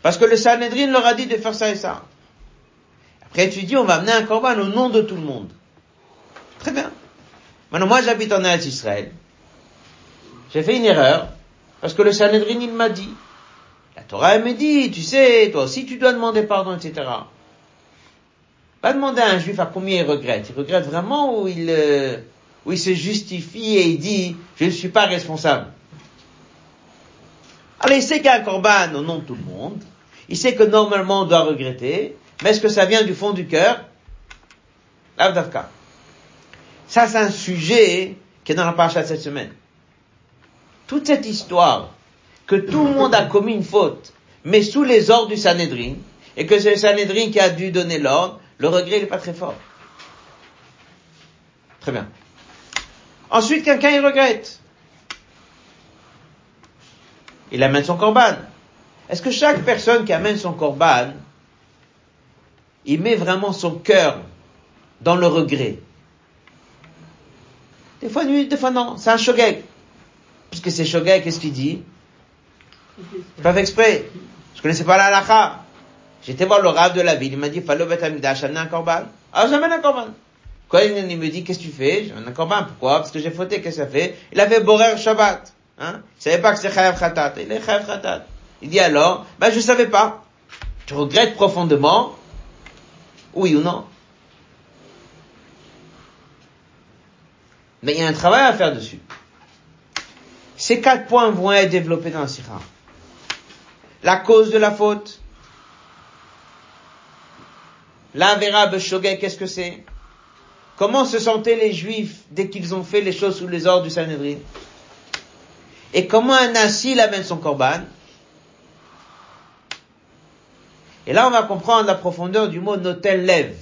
A: Parce que le Sanhedrin leur a dit de faire ça et ça. Après, tu dis, on va amener un corban au nom de tout le monde. Très bien. Maintenant, moi, j'habite en Eretz Israël. J'ai fait une erreur, parce que le Sanhedrin, il m'a dit. La Torah, elle me dit, tu sais, toi aussi, tu dois demander pardon, etc. Pas demander à un juif à combien il regrette. Il regrette vraiment ou il, euh, où il se justifie et il dit, je ne suis pas responsable. Alors il sait qu'il y a un corban au nom de tout le monde. Il sait que normalement on doit regretter. Mais est-ce que ça vient du fond du cœur? L'Avdavka. Ça, c'est un sujet qui est dans la paracha cette semaine. Toute cette histoire que tout le monde a commis une faute, mais sous les ordres du Sanhedrin, et que c'est le Sanhedrin qui a dû donner l'ordre, le regret n'est pas très fort. Très bien. Ensuite, quelqu'un il regrette. Il amène son corban. Est-ce que chaque personne qui amène son corban, il met vraiment son cœur dans le regret? Des fois oui, des fois non. C'est un shogeg. Puisque c'est shogeg, qu'est-ce qu'il dit? Pas fait exprès. Je connaissais pas la halakha. J'étais voir le rave de la ville. Il m'a dit, Fallo bet amidash, amener un corban. Alors j'amène un corban. Quand il me dit, qu'est-ce que tu fais? J'amène un corban. Pourquoi? Parce que j'ai fauté. Qu'est-ce que ça fait? Il avait borer Shabbat. Hein? Il savait pas que c'est chayav khatat. Il est chayav khatat. Il dit alors, ben je savais pas. Tu regrettes profondément Oui ou non? Mais il y a un travail à faire dessus. Ces quatre points vont être développés dans la Sira. La cause de la faute. L'Avera Shogeg, qu'est-ce que c'est? Comment se sentaient les Juifs dès qu'ils ont fait les choses sous les ordres du Sanhedrin? Et comment un nasi amène son korban? Et là, on va comprendre la profondeur du mot noten lève.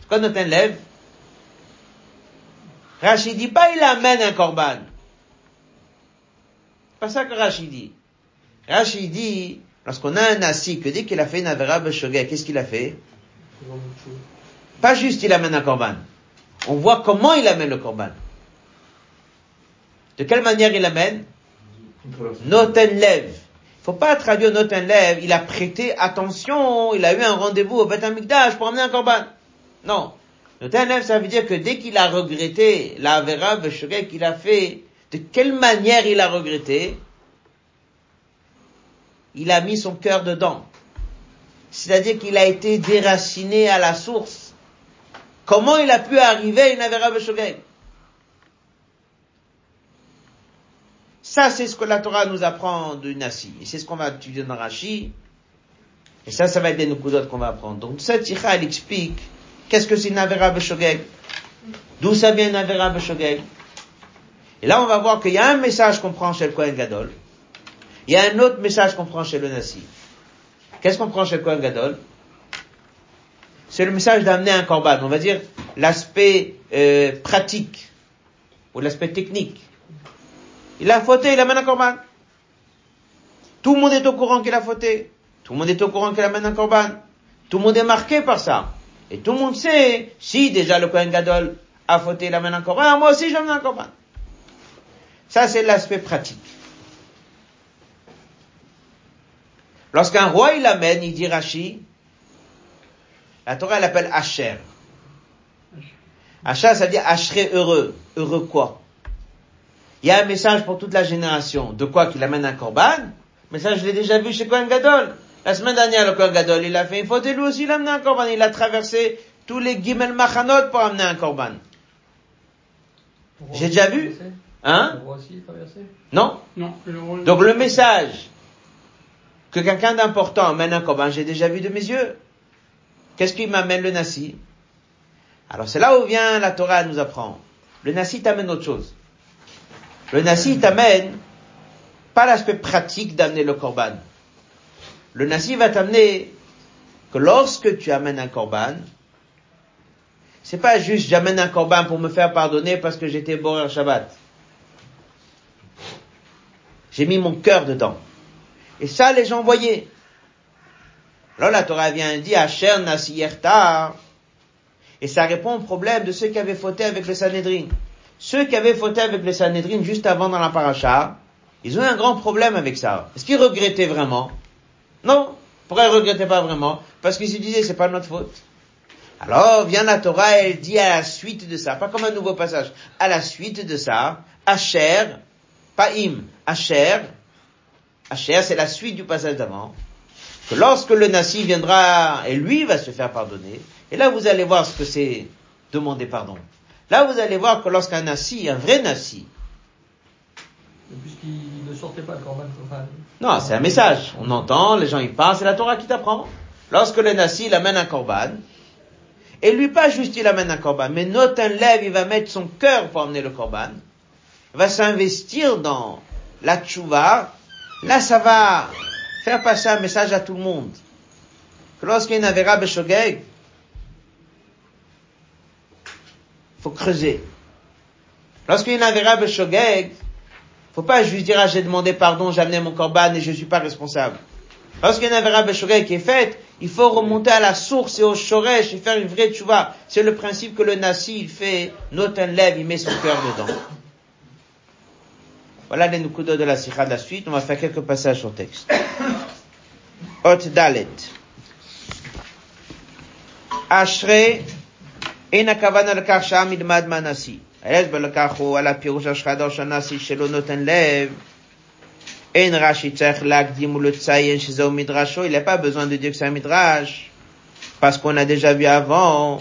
A: C'est quoi noten lève Rachid dit pas il amène un korban. C'est pas ça que Rachid dit. Rachid dit, lorsqu'on a un nasi, que dès qu'il a fait une avera qu'est-ce qu'il a fait? Pas juste il amène un korban. On voit comment il amène le korban. De quelle manière il amène? Noten lève. Faut pas traduire noten lève. Il a prêté attention. Il a eu un rendez-vous au Beth pour amener un korban. Non. Lève, ça veut dire que dès qu'il a regretté la vera qu'il a fait, de quelle manière il a regretté Il a mis son cœur dedans. C'est-à-dire qu'il a été déraciné à la source. Comment il a pu arriver à une Avera Beshogeg Ça, c'est ce que la Torah nous apprend de Nassi. Et c'est ce qu'on va étudier dans Rashi. Et ça, ça va être des Nukudot qu'on va apprendre. Donc, cette Sikha, elle explique qu'est-ce que c'est une Avera Beshogeg D'où ça vient une Avera Beshogeg Et là, on va voir qu'il y a un message qu'on prend chez le Kohen Gadol. Il y a un autre message qu'on prend chez le Nassi. Qu'est-ce qu'on prend chez le Kohen Gadol? C'est le message d'amener un korban. On va dire l'aspect euh, pratique ou l'aspect technique. Il a fauté, il amène un korban. Tout le monde est au courant qu'il a fauté. Tout le monde est au courant qu'il amène un korban. Tout le monde est marqué par ça. Et tout le monde sait, si déjà le Kohen Gadol a fauté, il amène un korban, moi aussi j'amène un korban. Ça c'est l'aspect pratique. Lorsqu'un roi il amène, il dit Rashi, la Torah elle appelle Asher. Asher ça veut dire Ashré heureux. Heureux quoi? Il y a un message pour toute la génération. De quoi qu'il amène un korban? Mais ça je l'ai déjà vu chez Kohen Gadol. La semaine dernière, le Kohen Gadol, il a fait une faute et lui aussi il a amené un korban. Il a traversé tous les Gimel Machanot pour amener un korban. J'ai déjà vu Hein? Non?
B: Non.
A: Donc le message que quelqu'un d'important amène un korban, j'ai déjà vu de mes yeux. Qu'est-ce qui m'amène le nasi? Alors c'est là où vient la Torah nous apprend. Le nasi t'amène autre chose. Le nasi t'amène pas l'aspect pratique d'amener le korban. Le nasi va t'amener que lorsque tu amènes un korban, c'est pas juste j'amène un korban pour me faire pardonner parce que j'étais borer Shabbat. J'ai mis mon cœur dedans. Et ça, les gens voyaient. Alors la Torah vient dit, Asher Nasiyerta. Et ça répond au problème de ceux qui avaient fauté avec le Sanhedrin. Ceux qui avaient fauté avec le Sanhedrin juste avant dans la paracha, ils ont un grand problème avec ça. Est-ce qu'ils regrettaient vraiment? Non. Pourquoi ils regrettaient pas vraiment? Parce qu'ils se disaient, c'est pas notre faute. Alors vient la Torah, elle dit à la suite de ça, pas comme un nouveau passage, à la suite de ça, Asher, pas im, Asher, Asher c'est la suite du passage d'avant, que lorsque le Nassi viendra et lui va se faire pardonner, et là vous allez voir ce que c'est demander pardon. Là vous allez voir que lorsqu'un Nassi, un vrai Nassi,
C: Sortait pas de Corban,
A: non, c'est un message. On entend, les gens y parlent, c'est la Torah qui t'apprend. Lorsque le Nassi, il amène un korban, et lui pas juste il amène un korban, mais note un lève, il va mettre son cœur pour amener le korban, il va s'investir dans la tchouva, là ça va faire passer un message à tout le monde. Que lorsqu'il y a une avéra beshogeg, faut creuser. Lorsqu'il y a une avéra beshogeg, faut pas juste dire, ah, j'ai demandé pardon, j'ai amené mon corban et je suis pas responsable. Lorsqu'il y a une Avera qui est faite, il faut remonter à la source et au Shoresh et faire une vraie tchouva. C'est le principe que le Nasi, il fait, noten lève, il met son cœur dedans. Voilà les nukudos de la sikha de la suite. On va faire quelques passages sur texte. Hot dalet. Ashrei, enakavana al-kar sha'amid. Oh, il n'a pas besoin de dire que c'est un midrash, parce qu'on a déjà vu avant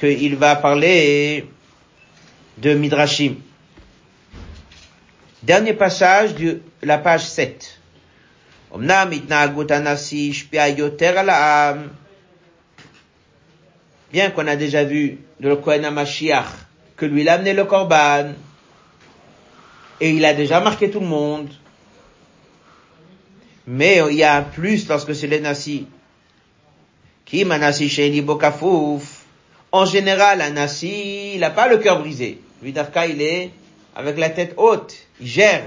A: qu'il va parler de midrashim. Dernier passage de la page 7. Bien qu'on a déjà vu de le Kohen que lui il a amené le Korban, et il a déjà marqué tout le monde, mais il y a un plus lorsque c'est le Nassi. Qui Manassi Sheini Bokafouf? En général, un Nassi, il n'a pas le cœur brisé. Lui, Dafka, il est avec la tête haute. Il gère.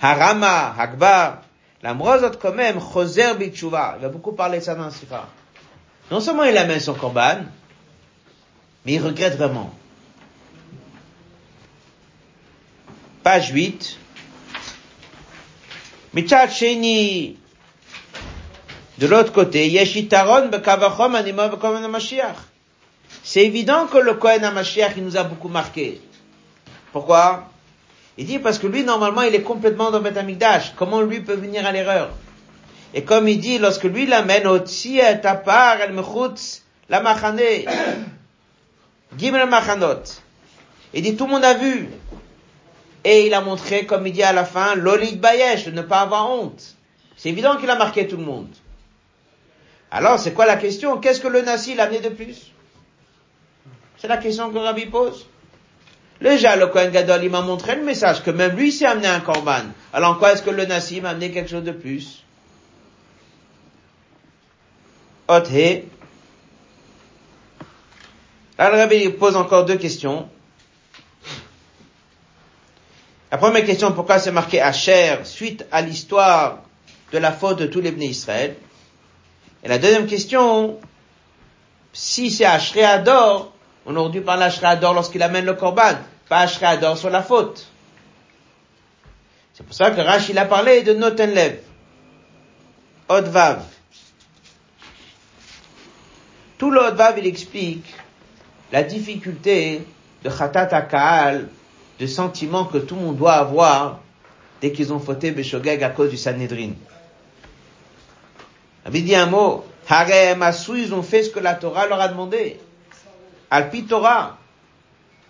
A: Harama, Hakbar. La mrozot quand même, Choser Bitshuva. Il va beaucoup parler de ça dans. Non seulement il amène son korban, mais il regrette vraiment. Page 8. Mitzad Sheni, de l'autre côté, Yeshitaron bekavachom anima bekomen Mashiach. C'est évident que le Kohen HaMashiach, il nous a beaucoup marqué. Pourquoi? Il dit parce que lui, normalement, il est complètement dans Beth Amikdash. Comment lui peut venir à l'erreur? Et comme il dit, lorsque lui l'amène au Tziet, Tapar, El Mechutz, la Machane, Gimel Machanot. Il dit, tout le monde a vu. Et il a montré, comme il dit à la fin, l'Olit Bayesh, de ne pas avoir honte. C'est évident qu'il a marqué tout le monde. Alors, c'est quoi la question? Qu'est-ce que le Nassi l'a amené de plus? C'est la question que Rabbi pose. Déjà, le Kohen Gadol, il m'a montré le message que même lui s'est amené un korban. Alors, en quoi est-ce que le Nassi m'a amené quelque chose de plus? Othe. Le Rabbi pose encore deux questions. La première question, pourquoi c'est marqué Asher suite à l'histoire de la faute de tous les bénis Israël? Et la deuxième question, si c'est Ashrei Ador, on aurait dû parler Ashrei Ador lorsqu'il amène le Korban, pas Ashrei Ador sur la faute. C'est pour ça que Rashi il a parlé de Notenlev, Odvav. Tout le il explique la difficulté de Khatat Akal, de sentiments que tout le monde doit avoir dès qu'ils ont fauté Beshogeg à cause du Sanhedrin. avait dit un mot, ils ont fait ce que la Torah leur a demandé. Alpi Torah.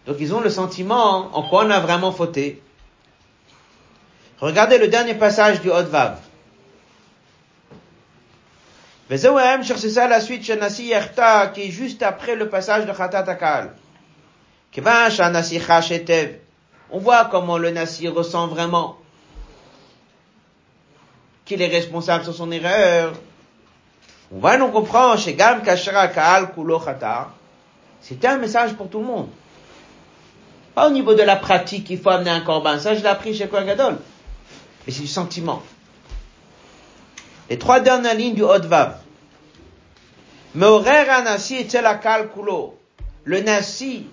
A: Donc ils ont le sentiment en quoi on a vraiment fauté. Regardez le dernier passage du Hodvav. c'est ça la suite chez Yerta, qui est juste après le passage de Khatat Akal. Chashetev. On voit comment le Nassi ressent vraiment qu'il est responsable sur son erreur. On va nous comprendre chez Gam Kashara Kaal Kulo Chata. C'était un message pour tout le monde. Pas au niveau de la pratique, il faut amener un corban. Ça, je l'ai appris chez Kohen Gadol. Mais c'est du sentiment. Les trois dernières lignes du Hot-Vav. Meorer Anassi et Kulo. Le Nasi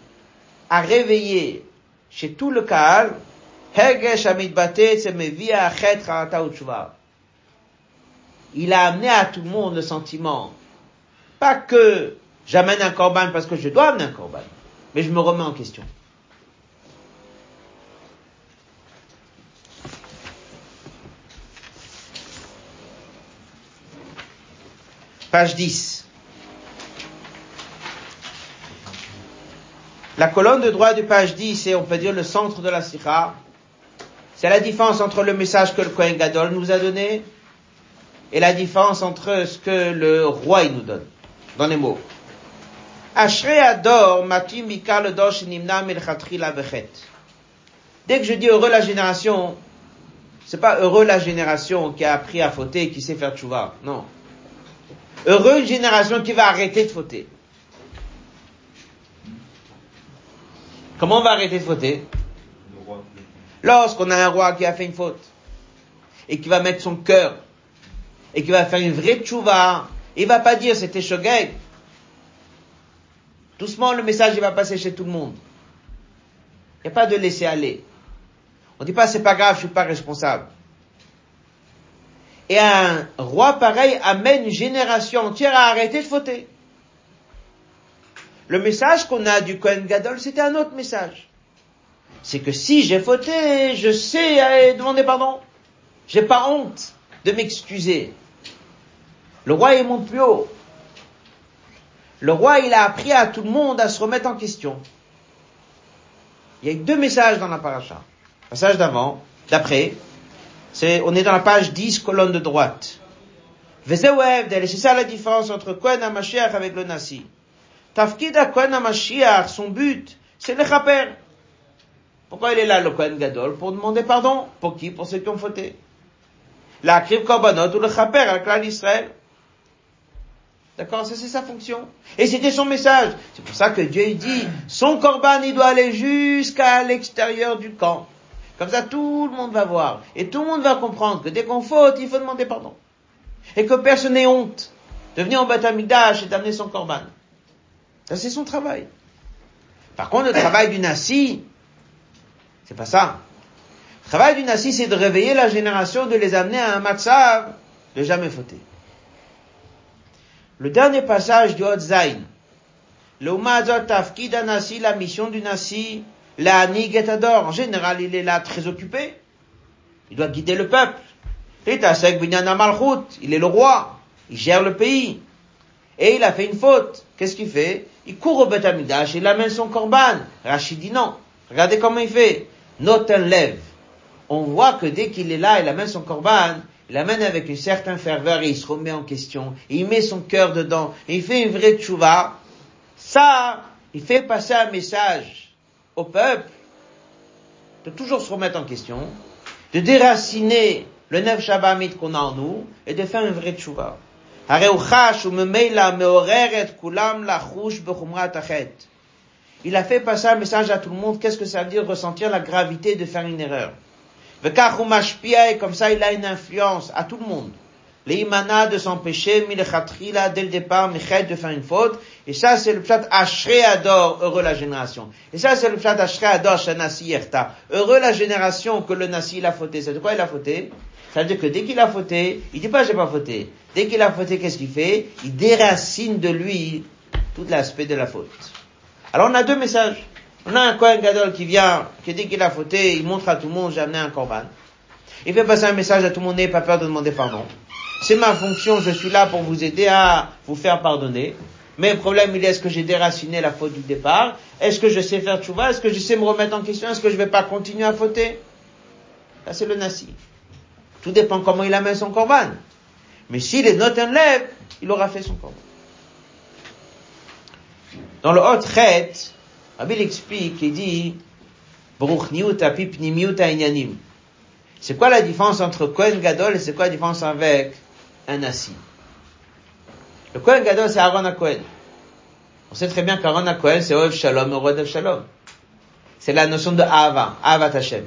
A: a réveillé chez tout le Kaal, il a amené à tout le monde le sentiment, pas que j'amène un corban parce que je dois amener un corban, mais je me remets en question. Page 10. La colonne de droite de page 10, c'est, on peut dire, le centre de la sikha. C'est la différence entre le message que le Kohen Gadol nous a donné et la différence entre ce que le roi nous donne, dans les mots. ador matim Dès que je dis heureux la génération, c'est pas heureux la génération qui a appris à fauter, qui sait faire tchouva. Non. Heureux une génération qui va arrêter de fauter. Comment on va arrêter de fauter? Lorsqu'on a un roi qui a fait une faute et qui va mettre son cœur et qui va faire une vraie tchouva, il va pas dire c'était shogeg. Doucement, le message, il va passer chez tout le monde. Il n'y a pas de laisser aller. On dit pas c'est pas grave, je suis pas responsable. Et un roi pareil amène une génération entière à arrêter de fauter. Le message qu'on a du Kohen Gadol, c'était un autre message. C'est que si j'ai fauté, je sais demander pardon. J'ai pas honte de m'excuser. Le roi, il monte plus haut. Le roi, il a appris à tout le monde à se remettre en question. Il y a deux messages dans la paracha. Passage d'avant, d'après, c'est, on est dans la page 10, colonne de droite. C'est ça la différence entre Kohen HaMashiach avec le Nasi. Tafkid Kohen HaMashiach, son but, c'est le chaper. Pourquoi il est là, le Kohen Gadol? Pour demander pardon. Pour qui? Pour ceux qui ont fauté. La Kriv Korbanot ou le chaper avec l'Israël. D'accord? Ça, c'est sa fonction. Et c'était son message. C'est pour ça que Dieu dit, son corban, il doit aller jusqu'à l'extérieur du camp. Comme ça, tout le monde va voir. Et tout le monde va comprendre que dès qu'on faute, il faut demander pardon. Et que personne n'ait honte de venir en Batamidash et d'amener son corban. Ça, c'est son travail. Par contre, le travail du Nassi, c'est pas ça. Le travail du Nassi, c'est de réveiller la génération, de les amener à un matzav de jamais fauter. Le dernier passage du Hot Zain. Le Tafkid Nasi, la mission du Nasi, la Nigetador. En général, il est là très occupé. Il doit guider le peuple. Il est le roi. Il gère le pays. Et il a fait une faute. Qu'est-ce qu'il fait? Il court au Beth il amène son korban. Rachid dit non. Regardez comment il fait. Note un lève. On voit que dès qu'il est là, il amène son korban, il l'amène avec une certaine ferveur et il se remet en question, il met son cœur dedans, et il fait une vraie tchouva, ça, il fait passer un message au peuple de toujours se remettre en question, de déraciner le neuf Shabbat qu'on a en nous, et de faire une vraie tchouva. Il a fait passer un message à tout le monde. Qu'est-ce que ça veut dire ressentir la gravité de faire une erreur? et comme ça il a une influence à tout le monde. L'imana de s'empêcher, là dès le départ, de faire une faute. Et ça, c'est le pshat Ashrei Ador, heureux la génération. Et ça, c'est le pshat Ashrei Ador, Shanasi Yerta. Heureux la génération que le Nasi, il a fauté. C'est de quoi il a fauté? Ça veut dire que dès qu'il a fauté, il dit pas j'ai pas fauté. Dès qu'il a fauté, qu'est-ce qu'il fait? Il déracine de lui tout l'aspect de la faute. Alors on a deux messages. On a un Kohen Gadol qui vient, qui dit qu'il a fauté, il montre à tout le monde, j'ai amené un corban. Il fait passer un message à tout le monde, n'ayez pas peur de demander pardon. C'est ma fonction, je suis là pour vous aider à vous faire pardonner. Mais le problème, il est, est-ce que j'ai déraciné la faute du départ? Est-ce que je sais faire tchouva? Est-ce que je sais me remettre en question? Est-ce que je vais pas continuer à fauter? Là, c'est le nasi. Tout dépend comment il amène son corban. Mais s'il est not un lève, il aura fait son corban. Dans le haut traite, Rabbi explique et dit, c'est quoi la différence entre Kohen Gadol et c'est quoi la différence avec un Nasi Le Kohen Gadol, c'est Aaron Cohen. On sait très bien qu'Aaron Cohen, c'est Oev Shalom, Oev Shalom. C'est la notion de Ava, Avat Hashem.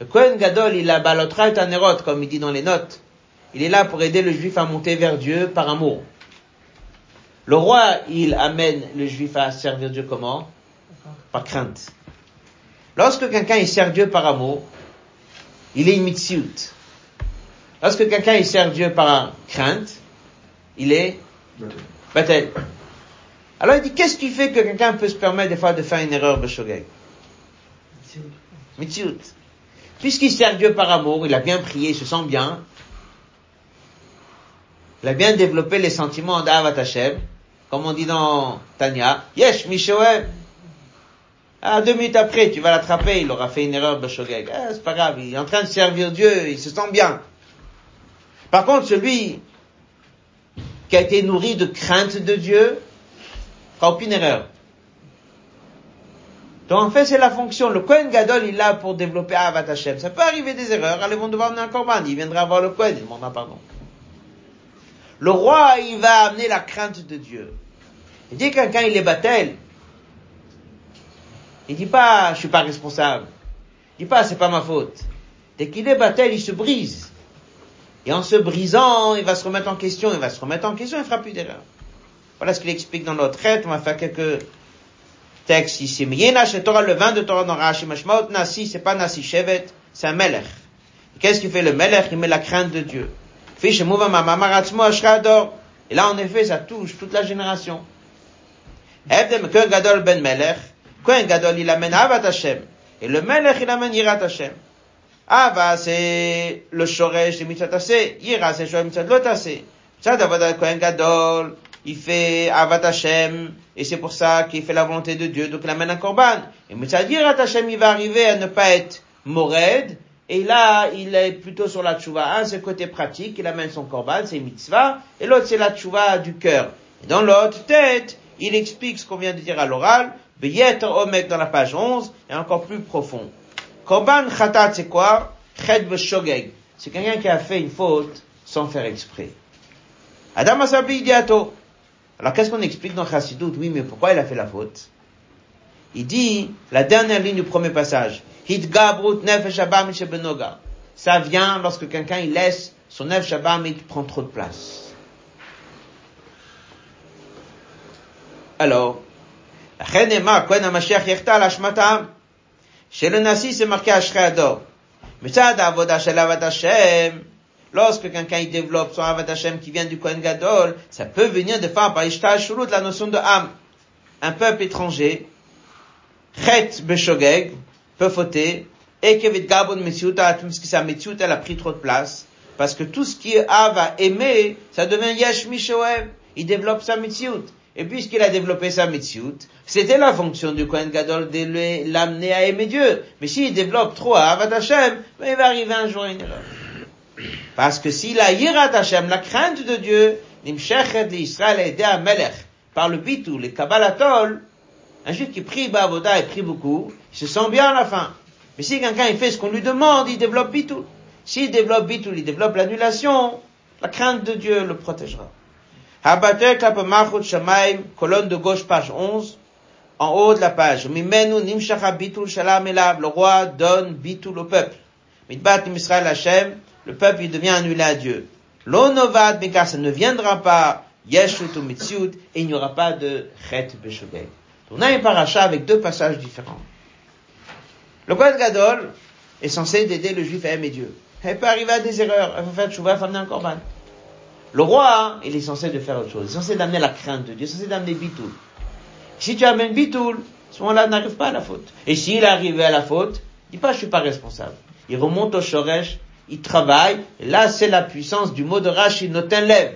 A: Le Kohen Gadol, il a balotrat et anerot, comme il dit dans les notes. Il est là pour aider le juif à monter vers Dieu par amour. Le roi, il amène le juif à servir Dieu comment? Par crainte. Lorsque quelqu'un il sert Dieu par amour, il est mitziout. Lorsque quelqu'un il sert Dieu par crainte, il est bataille. Alors il dit, qu'est-ce qui fait que quelqu'un peut se permettre des fois de faire une erreur, Beshogeg? Mitziout. Puisqu'il sert Dieu par amour, il a bien prié, il se sent bien, il a bien développé les sentiments d'Avat Hashem, comme on dit dans Tanya, Yesh Mishoem. Ah, deux minutes après, tu vas l'attraper, il aura fait une erreur, Beshogeg. Ah, c'est pas grave, il est en train de servir Dieu, il se sent bien. Par contre, celui qui a été nourri de crainte de Dieu, fera aucune erreur. Donc en fait, c'est la fonction. Le Kohen Gadol, il là pour développer Avat Hashem. Ça peut arriver des erreurs. Allez, vont devoir amener un corban. Il viendra voir le Kohen, il demandera pardon. Le roi, il va amener la crainte de Dieu. Il dit quelqu'un, il est battel. Il dit pas, je suis pas responsable. Il dit pas, c'est pas ma faute. Dès qu'il est battel, il se brise. Et en se brisant, il va se remettre en question, il va se remettre en question, il fera plus d'erreur. Voilà ce qu'il explique dans notre traite. On va faire quelques textes ici. Mais Torah, le vin de Torah dans Rashi Mashmaot Nasi, c'est pas Nasi Shevet, c'est un Melech. Qu'est-ce qu'il fait le Melech? Il met la crainte de Dieu. Et là, en effet, ça touche toute la génération. Ebdem Gadol ben Melech, Kohen Gadol, il amène Avat Hashem. Et le Melech, il amène Yirat Hashem. Ava, c'est le Shoresh de Mitzvot Aseh. Yira, c'est le Shoresh de Aseh. Tzad Avodah Kohen Gadol, il fait Avat Hashem, et c'est pour ça qu'il fait la volonté de Dieu, donc il amène un korban. Et Mitzvot Yirat Hashem, il va arriver à ne pas être mored, et là, il est plutôt sur la tchouva. Un, c'est côté pratique, il amène son korban, c'est mitzvah, et l'autre, c'est la tchouva du cœur. Dans l'autre tête, il explique ce qu'on vient de dire à l'oral, Beyet Omek dans la page 11, et encore plus profond. Korban Khatat, c'est quoi? Chet Shogeg. C'est quelqu'un qui a fait une faute sans faire exprès. Adam Asabi Diato. Alors qu'est-ce qu'on explique dans Chassidut? Oui, mais pourquoi il a fait la faute? Il dit, la dernière ligne du premier passage. Ça vient lorsque quelqu'un il laisse son Nefesh Abam et prend trop de place. Alors, c'est marqué Avad lorsque quelqu'un développe son Avad Hashem qui vient du Kohen Gadol, ça peut venir de faire par Ishta Shurut la notion de Ham. Un peuple étranger, Chet Beshogeg, peut fauter, et Kevit Gabon Metziuta, tout ce qui sa Metziuta, elle a pris trop de place, parce que tout ce qui est Av a aimé, ça devient Yesh Mishoev. Il développe sa Metziut. Et puisqu'il a développé sa mitzvot, c'était la fonction du Kohen Gadol de l'amener à aimer Dieu. Mais s'il développe trop à Avat Hashem, il va arriver un jour une erreur. Parce que s'il a Yirat Hashem, la crainte de Dieu, Nimshechet l'Israël aidé à Melech, par le bitou, les Kabbalatol, un juif qui prie Bavoda et prie beaucoup, il se sent bien à la fin. Mais si quelqu'un il fait ce qu'on lui demande, il développe bitou. S'il développe bitou, il développe l'annulation, la crainte de Dieu le protégera. Habater Klap Malchut Shamaim, colonne de gauche, page 11, en haut de la page. Mimenu Nimshacha Bitul Shalom Elav, le roi donne Bitul au peuple. Mitbat Israël Hashem, le peuple il devient annulé à Dieu. L'onovad Bekar, ça ne viendra pas Yeshut ou et il n'y aura pas de Chet Beshogeg. On a un paracha avec deux passages différents. Le Kohen Gadol est censé aider le juif à aimer Dieu. Il peut arriver à des erreurs, il faut faire tchouva, il faut amener un korban. Le roi, il est censé de faire autre chose. Il est censé d'amener la crainte de Dieu. Il est censé d'amener Bitoul. Si tu amènes Bitoul, à ce moment-là, n'arrive pas à la faute. Et s'il est arrivé à la faute, dit pas, je suis pas responsable. Il remonte au Shoresh, il travaille, là, c'est la puissance du mot de Rashi, Notenlev.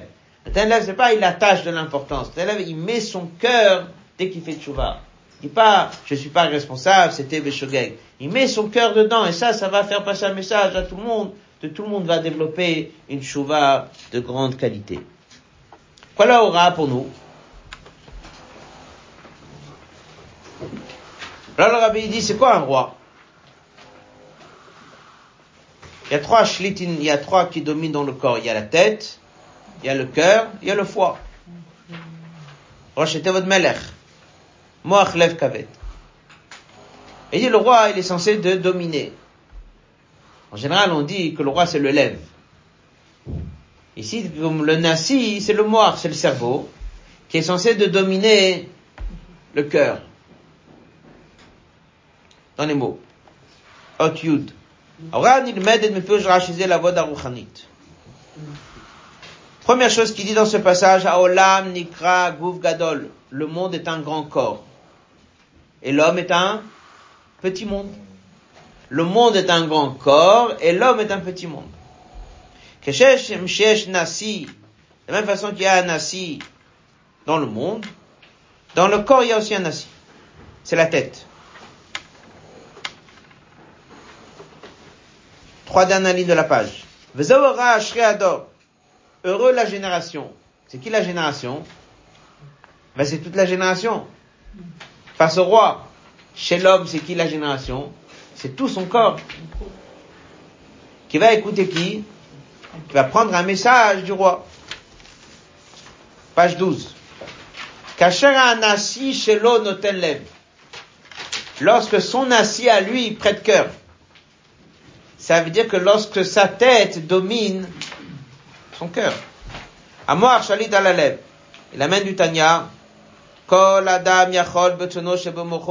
A: Notenlev, c'est pas, il attache de l'importance. Notenlev, il met son cœur dès qu'il fait tchouva. Il dit pas, je suis pas responsable, c'était Beshogeg. Il met son cœur dedans, et ça, ça va faire passer un message à tout le monde que tout le monde va développer une chouva de grande qualité. Voilà aura pour nous? Alors le rabbi dit, c'est quoi un roi? Il y a trois il y a trois qui dominent dans le corps. Il y a la tête, il y a le cœur, il y a le foie. Rosh votre melech. Moach lev kavet. Et le roi, il est censé de dominer. En général, on dit que le roi, c'est le lève. Ici, comme le nasi, c'est le moire, c'est le cerveau, qui est censé de dominer le cœur. Dans les mots. Ot yud. Première chose qu'il dit dans ce passage, Aolam Nikra Guv Gadol. Le monde est un grand corps. Et l'homme est un petit monde. Le monde est un grand corps et l'homme est un petit monde. Nasi, de la même façon qu'il y a un Nasi dans le monde, dans le corps il y a aussi un Nasi. C'est la tête. Trois dernières lignes de la page. Heureux la génération. C'est qui la génération? Ben, C'est toute la génération. Face au roi. Chez l'homme, c'est qui la génération? C'est tout son corps. Qui va écouter qui? Qui va prendre un message du roi. Page 12. Anassi chez Lorsque son assis à lui prête cœur. Ça veut dire que lorsque sa tête domine son cœur. Amor shalit alalev. Il amène du Tanya. Kol adam yachol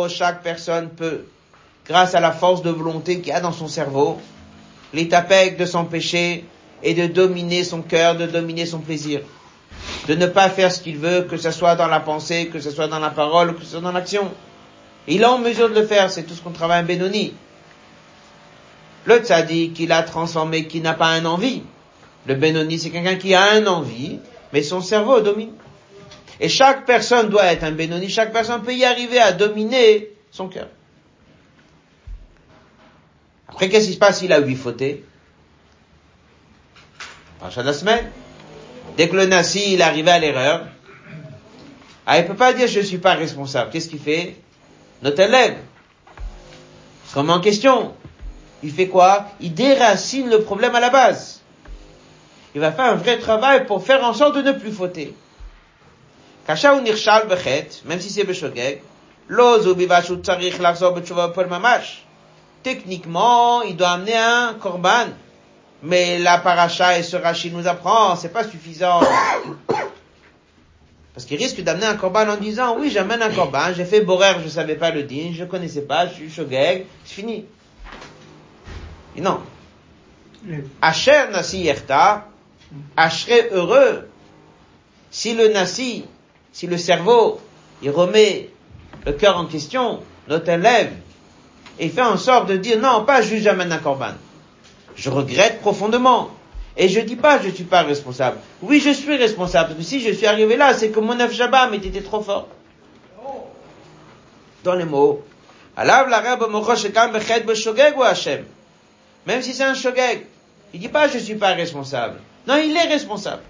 A: chaque personne peut, grâce à la force de volonté qu'il a dans son cerveau, l'étapec de son péché et de dominer son cœur, de dominer son plaisir. De ne pas faire ce qu'il veut, que ce soit dans la pensée, que ce soit dans la parole, que ce soit dans l'action. Il est en mesure de le faire, c'est tout ce qu'on travaille en Benoni. Le tzaddik, qu'il a transformé, qui n'a pas un envie. Le Benoni, c'est quelqu'un qui a un envie, mais son cerveau domine. Et chaque personne doit être un Benoni, chaque personne peut y arriver à dominer son cœur. Après, qu'est-ce qui se passe? S'il a huit fautés Parcha de la semaine. Dès que le Nassi, il arrivé à l'erreur, ah, il peut pas dire je suis pas responsable. Qu'est-ce qu'il fait? Notre élève. Comme en question. Il fait quoi? Il déracine le problème à la base. Il va faire un vrai travail pour faire en sorte de ne plus fauter. Kasha ou nirshal bechet, même si c'est beshogeg, l'ozu bivashu tsarich lachzor b'tshuva per mamash. Techniquement, il doit amener un korban. Mais la paracha et ce rachid nous apprend, c'est pas suffisant. Parce qu'il risque d'amener un korban en disant, oui, j'amène un korban, j'ai fait borer, je savais pas le din, je connaissais pas, je suis shogeg, c'est fini. Et non. Asher nasi yerta, Asher heureux, si le nasi, si le cerveau, il remet le cœur en question, notre élève, et fait en sorte de dire non, pas juste j'amène un corban. Je regrette profondément. Et je dis pas je suis pas responsable. Oui, je suis responsable. Parce que si je suis arrivé là, c'est que mon neuf Shabbat était trop fort. Dans les mots. Même si c'est un shogeg. Il dit pas je suis pas responsable. Non, il est responsable.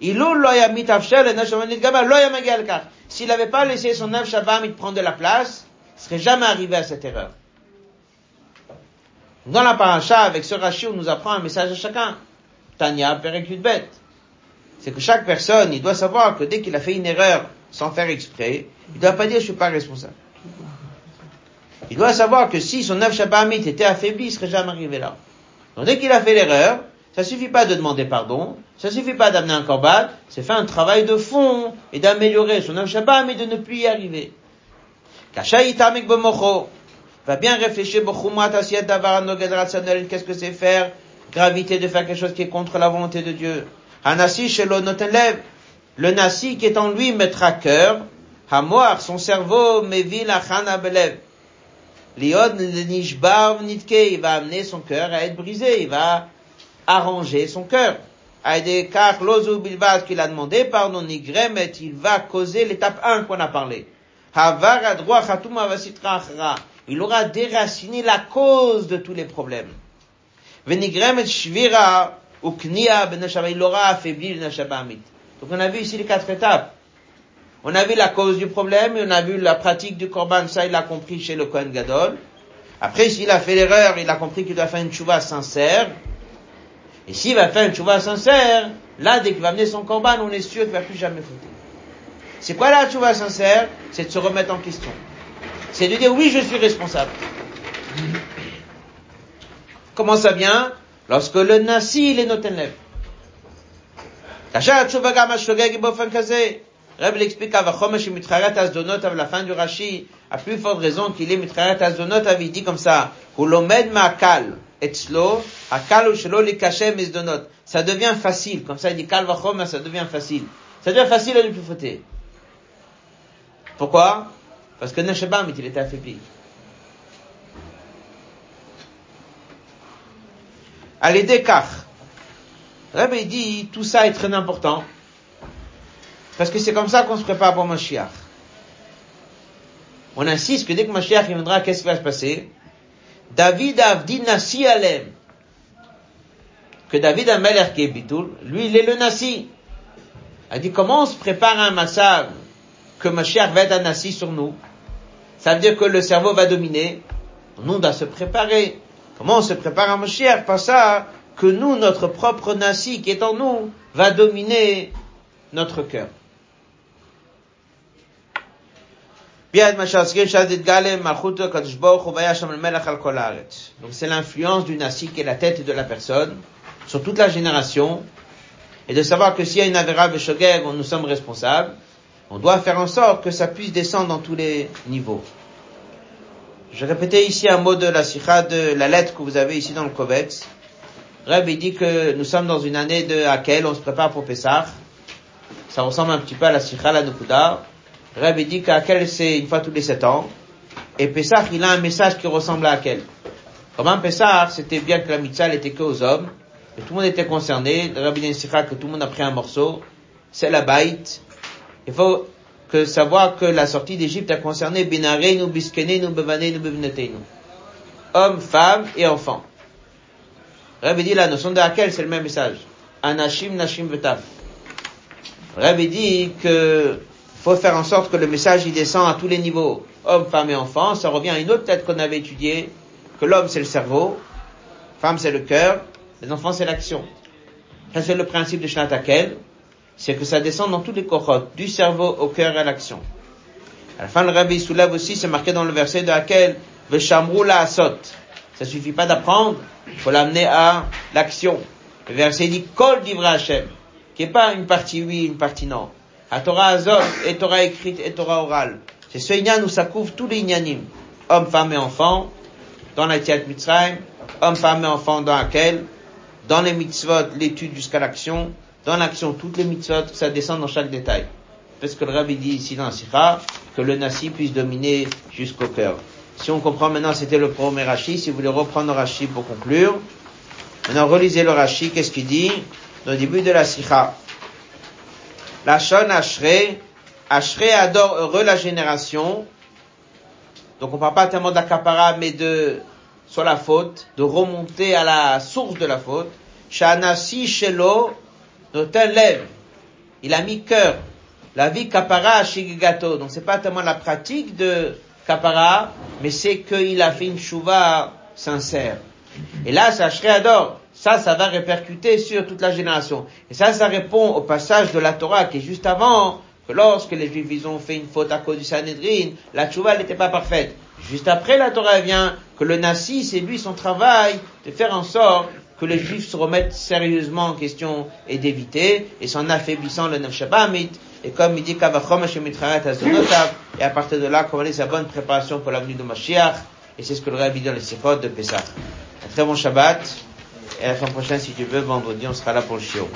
A: S'il n'avait pas laissé son Shabbat prendre de la place, il serait jamais arrivé à cette erreur. Dans la paracha, avec ce rachis, on nous apprend un message à chacun. Tanya, bête. C'est que chaque personne, il doit savoir que dès qu'il a fait une erreur sans faire exprès, il ne doit pas dire je suis pas responsable. Il doit savoir que si son neuf Shabbat était affaibli, il serait jamais arrivé là. Donc dès qu'il a fait l'erreur, ça suffit pas de demander pardon, ça suffit pas d'amener un corban, c'est faire un travail de fond et d'améliorer son âme Shabbat, mais de ne plus y arriver. Va bien réfléchir, qu'est-ce que c'est faire, gravité de faire quelque chose qui est contre la volonté de Dieu. Le nasi qui est en lui mettra cœur, hamoar, son cerveau, mevil achana belev. Liod nishbar nitke, il va amener son cœur à être brisé, il va arranger son cœur. Car l'ozu bilvat qu'il a demandé, pardon, nigremet, il va causer l'étape 1 qu'on a parlé. Il aura déraciné la cause de tous les problèmes. Venigremet shvira ou knia ben il aura affaibli le. Donc on a vu ici les quatre étapes. On a vu la cause du problème, et on a vu la pratique du korban, ça il l'a compris chez le Kohen Gadol. Après, s'il a fait l'erreur, il a compris qu'il doit faire une chouva sincère. Et s'il va faire une chouva sincère, là, dès qu'il va amener son corban, on est sûr qu'il va plus jamais foutre. C'est quoi la tchouva sincère? C'est de se remettre en question. C'est de dire oui, je suis responsable. Comment ça vient? Lorsque le nasi, il est notenlev. Rebbe l'explique à Vachomesh mitcharet azdonotav, la fin du Rashi, à plus forte raison qu'il est mitcharet azdonotav, il dit comme ça, hulomed ma'akal, etzlo, akal ou shelo likashem izdonot. Ça devient facile, comme ça il dit kal ça devient facile. Ça devient facile à lui fouter. Pourquoi? Parce que Neshabam, il était affaibli. À l'édécart, Rebbe dit, tout ça est très important. Parce que c'est comme ça qu'on se prépare pour Mashiach. On insiste que dès que Mashiach viendra, qu'est-ce qui va se passer? David Avdi Nasi Alem. Que David Ameler qui est Bitul, lui il est le Nasi. Il dit comment on se prépare à un massage que Mashiach va être un Nasi sur nous? Ça veut dire que le cerveau va dominer. Nous on doit se préparer. Comment on se prépare à Mashiach? Pas ça que nous, notre propre Nasi qui est en nous, va dominer notre cœur. Donc c'est l'influence du Nasi qui est la tête de la personne sur toute la génération et de savoir que s'il y a une Avera Beshogeg, nous sommes responsables, on doit faire en sorte que ça puisse descendre dans tous les niveaux. Je répétais ici un mot de la sikha de la lettre que vous avez ici dans le Kovetz. Reb, il dit que nous sommes dans une année de laquelle on se prépare pour Pessah. Ça ressemble un petit peu à la sikha, la Nukuda. Il dit qu'Akel, c'est une fois tous les sept ans. Et Pessah, il a un message qui ressemble à Akel. Comment Pessah, c'était bien que la mitzvah n'était que aux hommes. Et tout le monde était concerné. Rabbi dit que tout le monde a pris un morceau. C'est la baït. Il faut que savoir que la sortie d'Égypte a concerné Binareinu, Biskeneinu, Bevaneinu, Bevneteinu. Hommes, femmes et enfants. Rabbi dit la notion de c'est le même message. Anashim, Nashim, Vetaf. Rabbi dit que faut faire en sorte que le message il descend à tous les niveaux, hommes, femmes et enfants. Ça revient à une autre tête qu'on avait étudiée, que l'homme c'est le cerveau, femme c'est le cœur, les enfants c'est l'action. Ça c'est le principe de Shnatakel, c'est que ça descend dans tous les cohortes, du cerveau au cœur et à l'action. À la fin, le rabbi soulève aussi, c'est marqué dans le verset de Hakel, Veshamrou la asot. Ça suffit pas d'apprendre, faut l'amener à l'action. Le verset dit Kol divra qui est pas une partie oui, une partie non. À Torah Azot, et Torah écrite, et Torah orale. C'est ce inyan où ça couvre tous les inyanim. Hommes, femmes et enfants, dans la Tiat Mitzrayim, hommes, femmes et enfants dans laquelle, dans les mitzvot, l'étude jusqu'à l'action, dans l'action, toutes les mitzvot, ça descend dans chaque détail. Parce que le rabbi dit ici dans Sikha, que le nasi puisse dominer jusqu'au cœur. Si on comprend maintenant, c'était le premier Rashi. Si vous voulez reprendre le Rashi pour conclure. Maintenant, relisez le Rashi. Qu'est-ce qu'il dit? Dans le début de la Sikha. La Shon Ashrei. Ashrei adore heureux la génération. Donc on parle pas tellement d'accaparat, mais de, sur la faute, de remonter à la source de la faute. Shanasi Shelo, Noten lève. Il a mis cœur. La vie kapara shigigato. Donc c'est pas tellement la pratique de kapara, mais c'est qu'il a fait une chouva sincère. Et là, ça adore. Ça, ça va répercuter sur toute la génération. Et ça, ça répond au passage de la Torah qui est juste avant, que lorsque les Juifs ils ont fait une faute à cause du Sanhedrin, la chouva n'était pas parfaite. Juste après, la Torah vient que le Nassi, c'est lui son travail de faire en sorte que les Juifs se remettent sérieusement en question et d'éviter, et s'en affaiblissant le Nefshabamit, et comme il dit qu'Avachom et à partir de là, commencer sa bonne préparation pour l'avenue de Mashiach, et c'est ce que le Rabbi dit dans les Sikhot de Pessah. Un très bon Shabbat, et la fin prochaine, si tu veux, vendredi, on sera là pour le Shiur.